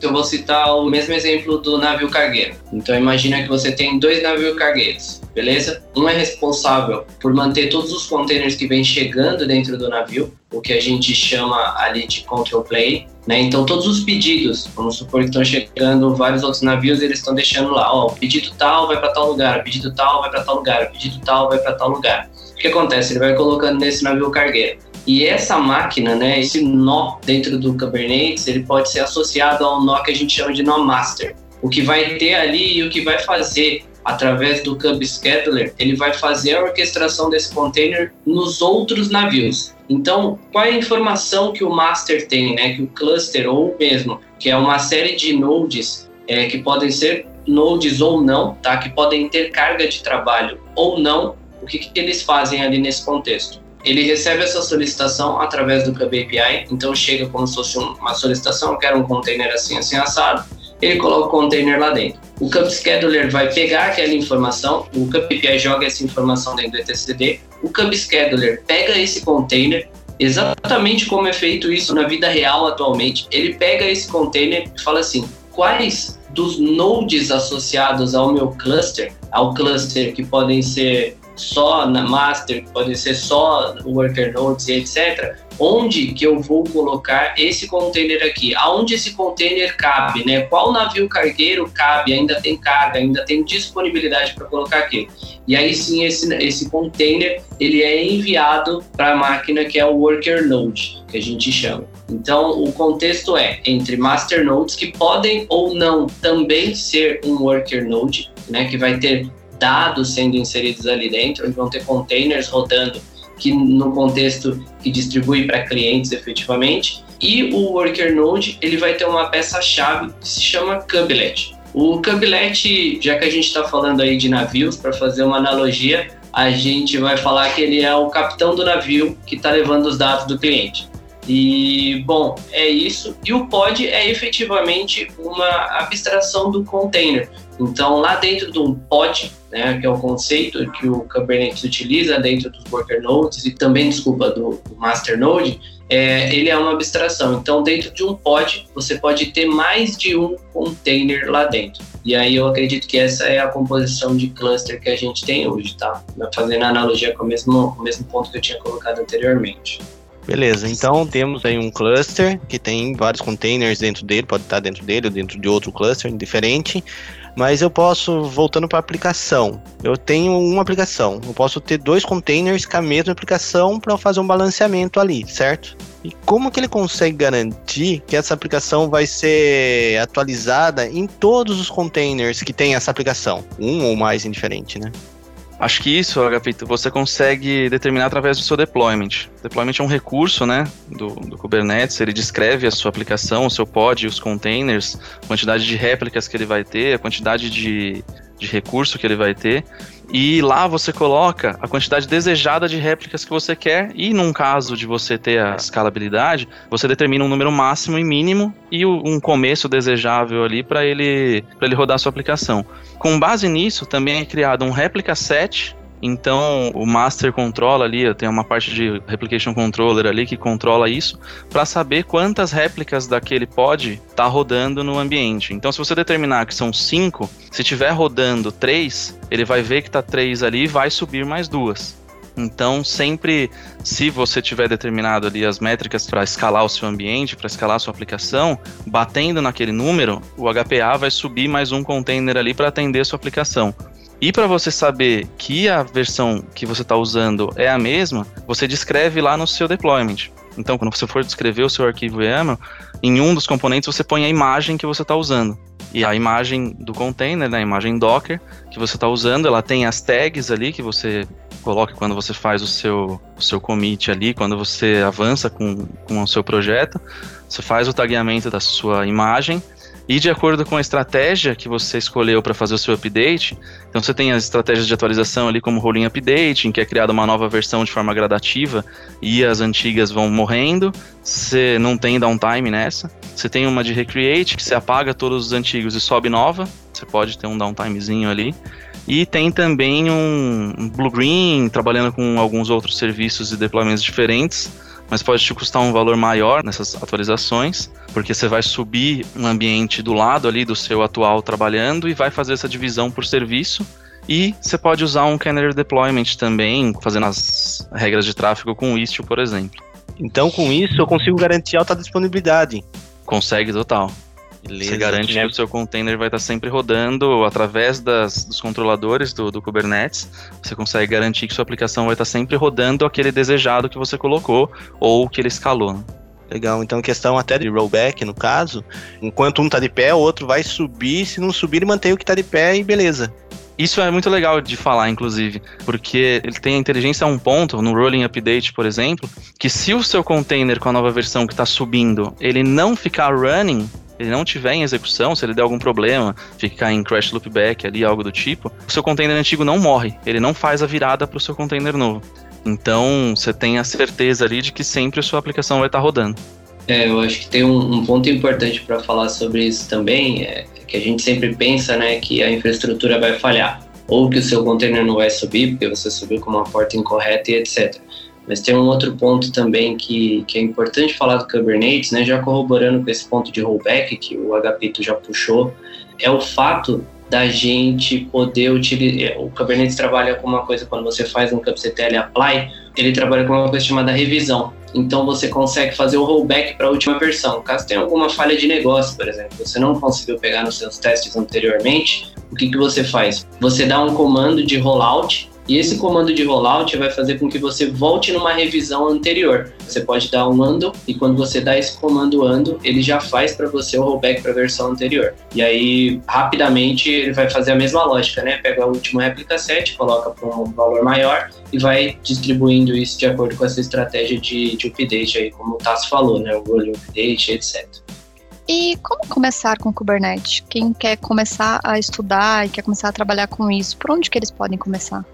S4: Eu vou citar o mesmo exemplo do navio cargueiro. Então imagina que você tem dois navios cargueiros, beleza? Um é responsável por manter todos os containers que vêm chegando dentro do navio, o que a gente chama ali de control play, né? Então todos os pedidos, vamos supor que estão chegando vários outros navios, eles estão deixando lá, ó, pedido tal vai para tal lugar, pedido tal vai para tal lugar, pedido tal vai para tal lugar. O que acontece? Ele vai colocando nesse navio cargueiro. E essa máquina, né, esse nó dentro do Kubernetes, ele pode ser associado ao nó que a gente chama de nó master. O que vai ter ali e o que vai fazer através do Kub Scheduler, ele vai fazer a orquestração desse container nos outros navios. Então, qual é a informação que o master tem, né, que o cluster ou mesmo, que é uma série de nodes é, que podem ser nodes ou não, tá, que podem ter carga de trabalho ou não, o que, que eles fazem ali nesse contexto? Ele recebe essa solicitação através do Kub API, então chega como se fosse uma solicitação, eu quero um container assim, assim, assado, ele coloca o container lá dentro. O Kub Scheduler vai pegar aquela informação, o Kub API joga essa informação dentro do etcd, o Kub Scheduler pega esse container, exatamente como é feito isso na vida real atualmente, ele pega esse container e fala assim, quais dos nodes associados ao meu cluster, ao cluster que podem ser só na master, pode ser só worker nodes e etc. Onde que eu vou colocar esse container aqui? Aonde esse container cabe, né? Qual navio cargueiro cabe? Ainda tem carga, ainda tem disponibilidade para colocar aqui. E aí sim esse, esse container ele é enviado para a máquina que é o worker node, que a gente chama. Então, o contexto é entre master nodes que podem ou não também ser um worker node, né, que vai ter dados sendo inseridos ali dentro, onde vão ter containers rodando que no contexto que distribui para clientes efetivamente. E o worker node ele vai ter uma peça-chave que se chama kubelet. O kubelet, já que a gente está falando aí de navios, para fazer uma analogia, a gente vai falar que ele é o capitão do navio que está levando os dados do cliente. E, bom, é isso. E o pod é efetivamente uma abstração do container. Então, lá dentro de um pod, né, que é o conceito que o Kubernetes utiliza dentro dos worker nodes e também, desculpa, do, master node, é, ele é uma abstração. Então, dentro de um pod, você pode ter mais de um container lá dentro. E aí eu acredito que essa é a composição de cluster que a gente tem hoje, tá? Fazendo analogia com o mesmo, o mesmo ponto que eu tinha colocado anteriormente.
S1: Beleza, então temos aí um cluster que tem vários containers dentro dele, pode estar dentro dele ou dentro de outro cluster diferente. Mas eu posso, voltando para a aplicação, eu tenho uma aplicação, eu posso ter dois containers com a mesma aplicação para fazer um balanceamento ali, certo? E como que ele consegue garantir que essa aplicação vai ser atualizada em todos os containers que tem essa aplicação? Um ou mais indiferente, né?
S3: Acho que isso, Agapito, você consegue determinar através do seu deployment. Deployment é um recurso, né, do, do, Kubernetes, ele descreve a sua aplicação, o seu pod, os containers, a quantidade de réplicas que ele vai ter, a quantidade de, de recurso que ele vai ter. E lá você coloca a quantidade desejada de réplicas que você quer, e num caso de você ter a escalabilidade, você determina um número máximo e mínimo e um começo desejável ali para ele, ele rodar a sua aplicação. Com base nisso, também é criado um réplica set então, o master controla ali, tem uma parte de replication controller ali que controla isso, para saber quantas réplicas daquele pod tá rodando no ambiente. Então, se você determinar que são cinco, se tiver rodando três, ele vai ver que tá três ali e vai subir mais duas. Então, sempre, se você tiver determinado ali as métricas para escalar o seu ambiente, para escalar a sua aplicação, batendo naquele número, o HPA vai subir mais um container ali para atender a sua aplicação. E para você saber que a versão que você está usando é a mesma, você descreve lá no seu deployment. Então, quando você for descrever o seu arquivo YAML, em um dos componentes você põe a imagem que você está usando. E a imagem do container, né, a imagem Docker que você está usando, ela tem as tags ali que você coloca quando você faz o seu, o seu commit ali, quando você avança com, com o seu projeto. Você faz o tagueamento da sua imagem e de acordo com a estratégia que você escolheu para fazer o seu update, então você tem as estratégias de atualização ali como rolling update, em que é criada uma nova versão de forma gradativa e as antigas vão morrendo. Você não tem downtime nessa. Você tem uma de recreate, que você apaga todos os antigos e sobe nova. Você pode ter um downtimezinho ali. E tem também um Blue Green, trabalhando com alguns outros serviços e deployments diferentes mas pode te custar um valor maior nessas atualizações, porque você vai subir um ambiente do lado ali do seu atual trabalhando e vai fazer essa divisão por serviço. E você pode usar um Canary Deployment também, fazendo as regras de tráfego com o Istio, por exemplo.
S1: Então, com isso, eu consigo garantir alta disponibilidade.
S3: Consegue total. Beleza, Você garante que o seu container vai estar sempre rodando através das, dos controladores do, do, Kubernetes. Você consegue garantir que sua aplicação vai estar sempre rodando aquele desejado que você colocou ou que ele escalou. Né?
S1: Legal, então questão até de rollback, no caso, enquanto um está de pé, o outro vai subir, se não subir, ele mantém o que está de pé e beleza.
S3: Isso é muito legal de falar, inclusive, porque ele tem a inteligência a um ponto, no rolling update, por exemplo, que se o seu container com a nova versão que está subindo, ele não ficar running, ele não tiver em execução, se ele der algum problema, ficar em crash loopback ali, algo do tipo, o seu container antigo não morre, ele não faz a virada para o seu container novo. Então, você tem a certeza ali de que sempre a sua aplicação vai estar tá rodando.
S4: É, eu acho que tem um, um ponto importante para falar sobre isso também, é que a gente sempre pensa, né, que a infraestrutura vai falhar, ou que o seu container não vai subir, porque você subiu com uma porta incorreta e etc. Mas tem um outro ponto também que, que é importante falar do Kubernetes, né, já corroborando com esse ponto de rollback que o Agapito já puxou, é o fato da gente poder utilizar. É, o Kubernetes trabalha com uma coisa, quando você faz um kubectl apply, ele trabalha com uma coisa chamada revisão. Então você consegue fazer o rollback para a última versão. Caso tenha alguma falha de negócio, por exemplo, você não conseguiu pegar nos seus testes anteriormente, o que, que você faz? Você dá um comando de rollout E esse comando de rollout vai fazer com que você volte numa revisão anterior. Você pode dar um ando e quando você dá esse comando ando, ele já faz para você o rollback para a versão anterior. E aí, rapidamente, ele vai fazer a mesma lógica, né? Pega o último réplica set, coloca para um valor maior e vai distribuindo isso de acordo com essa estratégia de, de update aí, como o Tassi falou, né? O rolling update, etc.
S2: E como começar com Kubernetes? Quem quer começar a estudar e quer começar a trabalhar com isso, por onde que eles podem começar?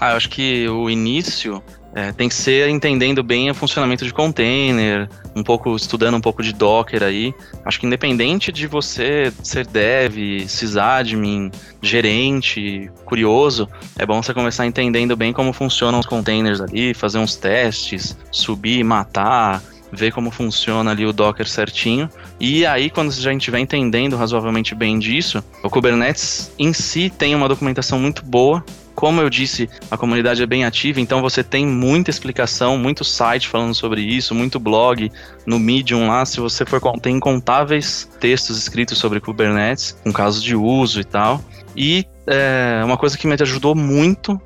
S3: Ah, eu acho que o início é, tem que ser entendendo bem o funcionamento de container, um pouco estudando um pouco de Docker aí. Acho que independente de você ser dev, sysadmin, gerente, curioso, é bom você começar entendendo bem como funcionam os containers ali, fazer uns testes, subir, matar, ver como funciona ali o Docker certinho. E aí, quando você já estiver entendendo razoavelmente bem disso, o Kubernetes em si tem uma documentação muito boa como eu disse, a comunidade é bem ativa, então você tem muita explicação, muito site falando sobre isso, muito blog no Medium lá. Se você for tem incontáveis textos escritos sobre Kubernetes, com casos de uso e tal. E é, uma coisa que me ajudou muito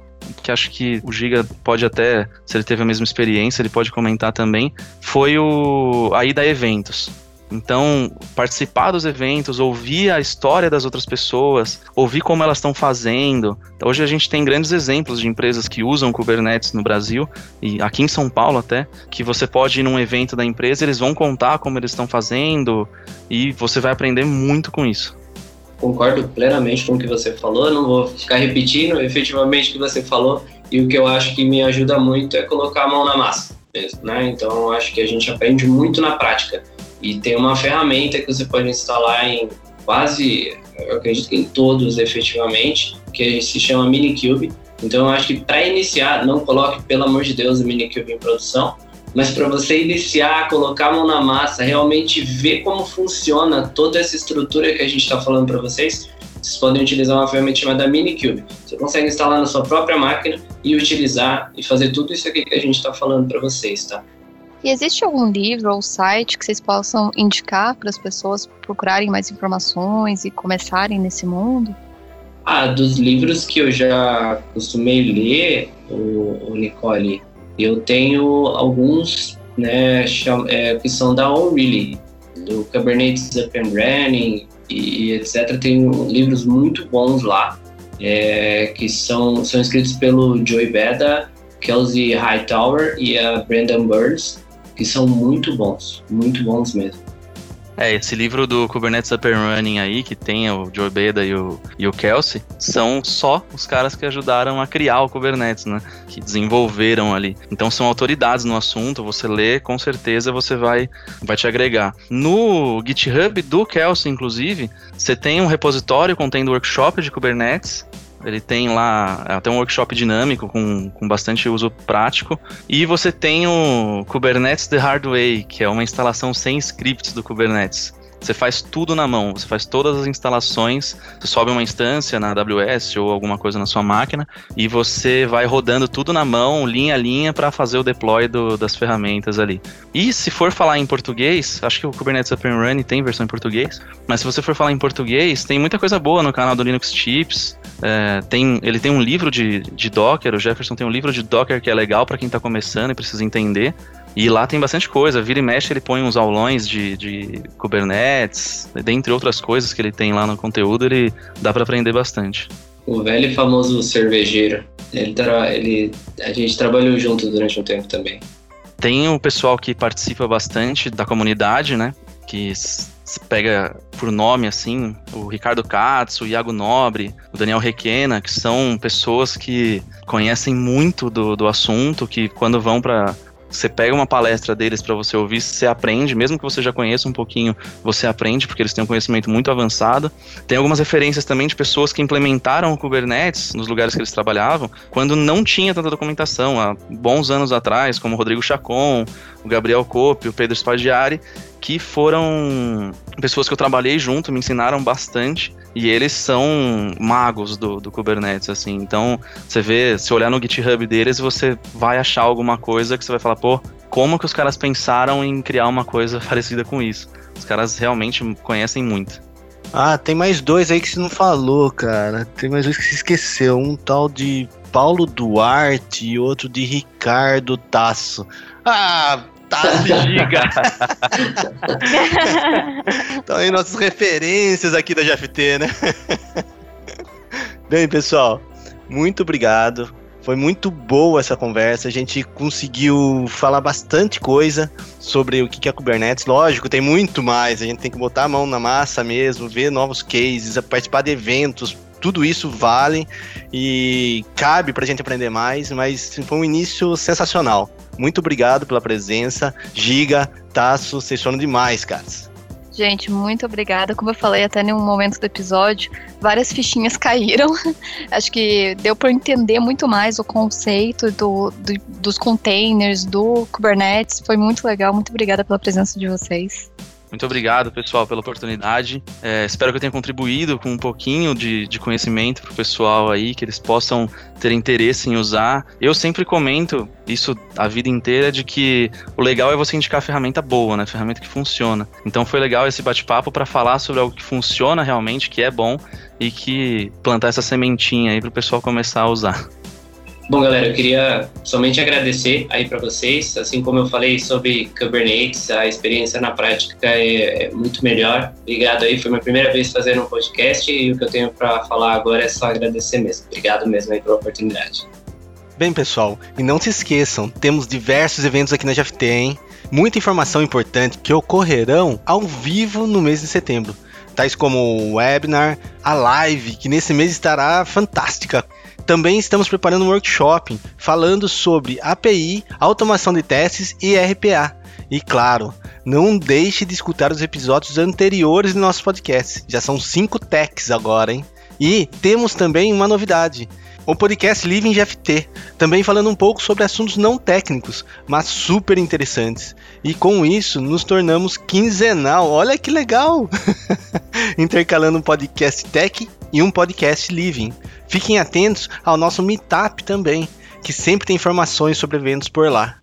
S3: que acho que o Giga pode até, se ele teve a mesma experiência, ele pode comentar também, foi o a ida a eventos. Então, participar dos eventos, ouvir a história das outras pessoas, ouvir como elas estão fazendo. Hoje a gente tem grandes exemplos de empresas que usam Kubernetes no Brasil e aqui em São Paulo até, que você pode ir num evento da empresa, eles vão contar como eles estão fazendo e você vai aprender muito com isso.
S4: Concordo plenamente com o que você falou, não vou ficar repetindo efetivamente o que você falou e o que eu acho que me ajuda muito é colocar a mão na massa mesmo, né? Então, acho que a gente aprende muito na prática. E tem uma ferramenta que você pode instalar em quase, eu acredito que em todos efetivamente, que se chama Minikube. Então eu acho que para iniciar, não coloque, pelo amor de Deus, o Minikube em produção, mas para você iniciar, colocar a mão na massa, realmente ver como funciona toda essa estrutura que a gente está falando para vocês, vocês podem utilizar uma ferramenta chamada Minikube. Você consegue instalar na sua própria máquina e utilizar e fazer tudo isso aqui que a gente está falando para vocês, tá?
S2: E existe algum livro ou site que vocês possam indicar para as pessoas procurarem mais informações e começarem nesse mundo?
S4: Ah, dos livros que eu já costumei ler, o, o Nicole, eu tenho alguns né, é, que são da O'Reilly, do Kubernetes Up and Running e, e etc. Tem livros muito bons lá, é, que são, são escritos pelo Joey Beda, Kelsey Hightower e a Brandon Burns que são muito bons, muito bons mesmo.
S3: É, esse livro do Kubernetes Up and Running aí, que tem o Joe Beda e o, e o Kelsey, são só os caras que ajudaram a criar o Kubernetes, né? Que desenvolveram ali. Então são autoridades no assunto, você lê, com certeza você vai, vai te agregar. No GitHub do Kelsey, inclusive, você tem um repositório contendo workshop de Kubernetes, ele tem lá até um workshop dinâmico com, com bastante uso prático. E você tem o Kubernetes The Hard Way, que é uma instalação sem scripts do Kubernetes. Você faz tudo na mão, você faz todas as instalações, você sobe uma instância na AWS ou alguma coisa na sua máquina e você vai rodando tudo na mão, linha a linha, para fazer o deploy do, das ferramentas ali. E se for falar em português, acho que o Kubernetes Up and Running tem versão em português, mas se você for falar em português, tem muita coisa boa no canal do Linux Chips. É, tem, ele tem um livro de, de Docker, o Jefferson tem um livro de Docker que é legal para quem está começando e precisa entender. E lá tem bastante coisa. Vira e mexe, ele põe uns aulões de, de Kubernetes, dentre outras coisas que ele tem lá no conteúdo, ele dá para aprender bastante.
S4: O velho e famoso cervejeiro. Ele, ele, a gente trabalhou junto durante um tempo também.
S3: Tem o pessoal que participa bastante da comunidade, né? Que pega por nome assim, o Ricardo Katz, o Iago Nobre, o Daniel Requena, que são pessoas que conhecem muito do, do assunto, que quando vão para você pega uma palestra deles para você ouvir, você aprende, mesmo que você já conheça um pouquinho, você aprende, porque eles têm um conhecimento muito avançado. Tem algumas referências também de pessoas que implementaram o Kubernetes nos lugares que eles trabalhavam, quando não tinha tanta documentação, há bons anos atrás, como o Rodrigo Chacon, o Gabriel Cope, o Pedro Spaggiari, que foram pessoas que eu trabalhei junto, me ensinaram bastante e eles são magos do, do Kubernetes, assim. Então, você vê, se olhar no GitHub deles, você vai achar alguma coisa que você vai falar, pô, como que os caras pensaram em criar uma coisa [LAUGHS] parecida com isso? Os caras realmente conhecem muito.
S1: Ah, tem mais dois aí que você não falou, cara. Tem mais dois que você esqueceu. Um tal de Paulo Duarte e outro de Ricardo Tasso. Ah, Tasso Giga! [LAUGHS] então aí nossas referências aqui da GFT, né? Bem, pessoal, muito obrigado. Foi muito boa essa conversa. A gente conseguiu falar bastante coisa sobre o que é Kubernetes. Lógico, tem muito mais. A gente tem que botar a mão na massa mesmo, ver novos cases, participar de eventos. Tudo isso vale e cabe para a gente aprender mais, mas foi um início sensacional. Muito obrigado pela presença. Giga, Tasso, vocês foram demais, caras.
S2: Gente, muito obrigada. Como eu falei até em um momento do episódio, várias fichinhas [LAUGHS] caíram. Acho que deu para entender muito mais o conceito do, do, dos containers, do Kubernetes. Foi muito legal. Muito obrigada pela presença de vocês.
S3: Muito obrigado, pessoal, pela oportunidade. É, espero que eu tenha contribuído com um pouquinho de, de conhecimento para o pessoal aí, que eles possam ter interesse em usar. Eu sempre comento isso a vida inteira de que o legal é você indicar ferramenta boa, né? Ferramenta que funciona. Então foi legal esse bate-papo para falar sobre algo que funciona realmente, que é bom e que plantar essa sementinha aí para o pessoal começar a usar.
S4: Bom, galera, eu queria somente agradecer aí para vocês. Assim como eu falei sobre Kubernetes, a experiência na prática é, é, muito melhor. Obrigado aí, foi minha primeira vez fazendo um podcast e o que eu tenho para falar agora é só agradecer mesmo. Obrigado mesmo aí pela oportunidade.
S1: Bem, pessoal, e não se esqueçam, temos diversos eventos aqui na GFT, hein? Muita informação importante que ocorrerão ao vivo no mês de setembro tais como o webinar, a live, que nesse mês estará fantástica. Também estamos preparando um workshop falando sobre API, automação de testes e RPA. E claro, não deixe de escutar os episódios anteriores do nosso podcast. Já são cinco techs agora, hein? E temos também uma novidade o podcast Living GFT, também falando um pouco sobre assuntos não técnicos, mas super interessantes. E com isso, nos tornamos quinzenal. Olha que legal! [LAUGHS] Intercalando um podcast tech e um podcast living. Fiquem atentos ao nosso meetup também, que sempre tem informações sobre eventos por lá.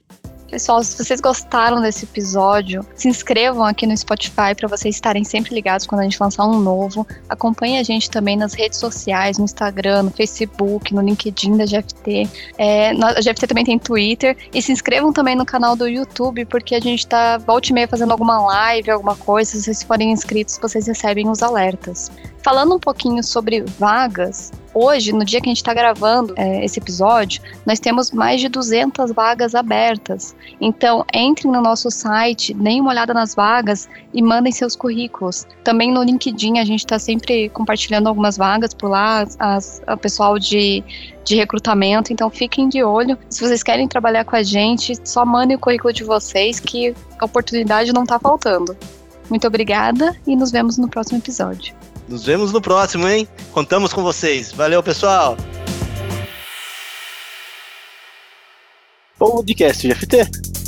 S2: Pessoal, se vocês gostaram desse episódio, se inscrevam aqui no Spotify para vocês estarem sempre ligados quando a gente lançar um novo. Acompanhe a gente também nas redes sociais, no Instagram, no Facebook, no LinkedIn da GFT. É, a GFT também tem Twitter. E se inscrevam também no canal do YouTube, porque a gente está volta e meia fazendo alguma live, alguma coisa. Se vocês forem inscritos, vocês recebem os alertas. Falando um pouquinho sobre vagas, hoje, no dia que a gente está gravando é, esse episódio, nós temos mais de 200 vagas abertas. Então, entrem no nosso site, deem uma olhada nas vagas e mandem seus currículos. Também no LinkedIn, a gente está sempre compartilhando algumas vagas por lá, as, o pessoal de, de recrutamento. Então, fiquem de olho. Se vocês querem trabalhar com a gente, só mandem o currículo de vocês, que a oportunidade não está faltando. Muito obrigada e nos vemos no próximo episódio.
S1: Nos vemos no próximo, hein? Contamos com vocês. Valeu, pessoal. Podcast GFT.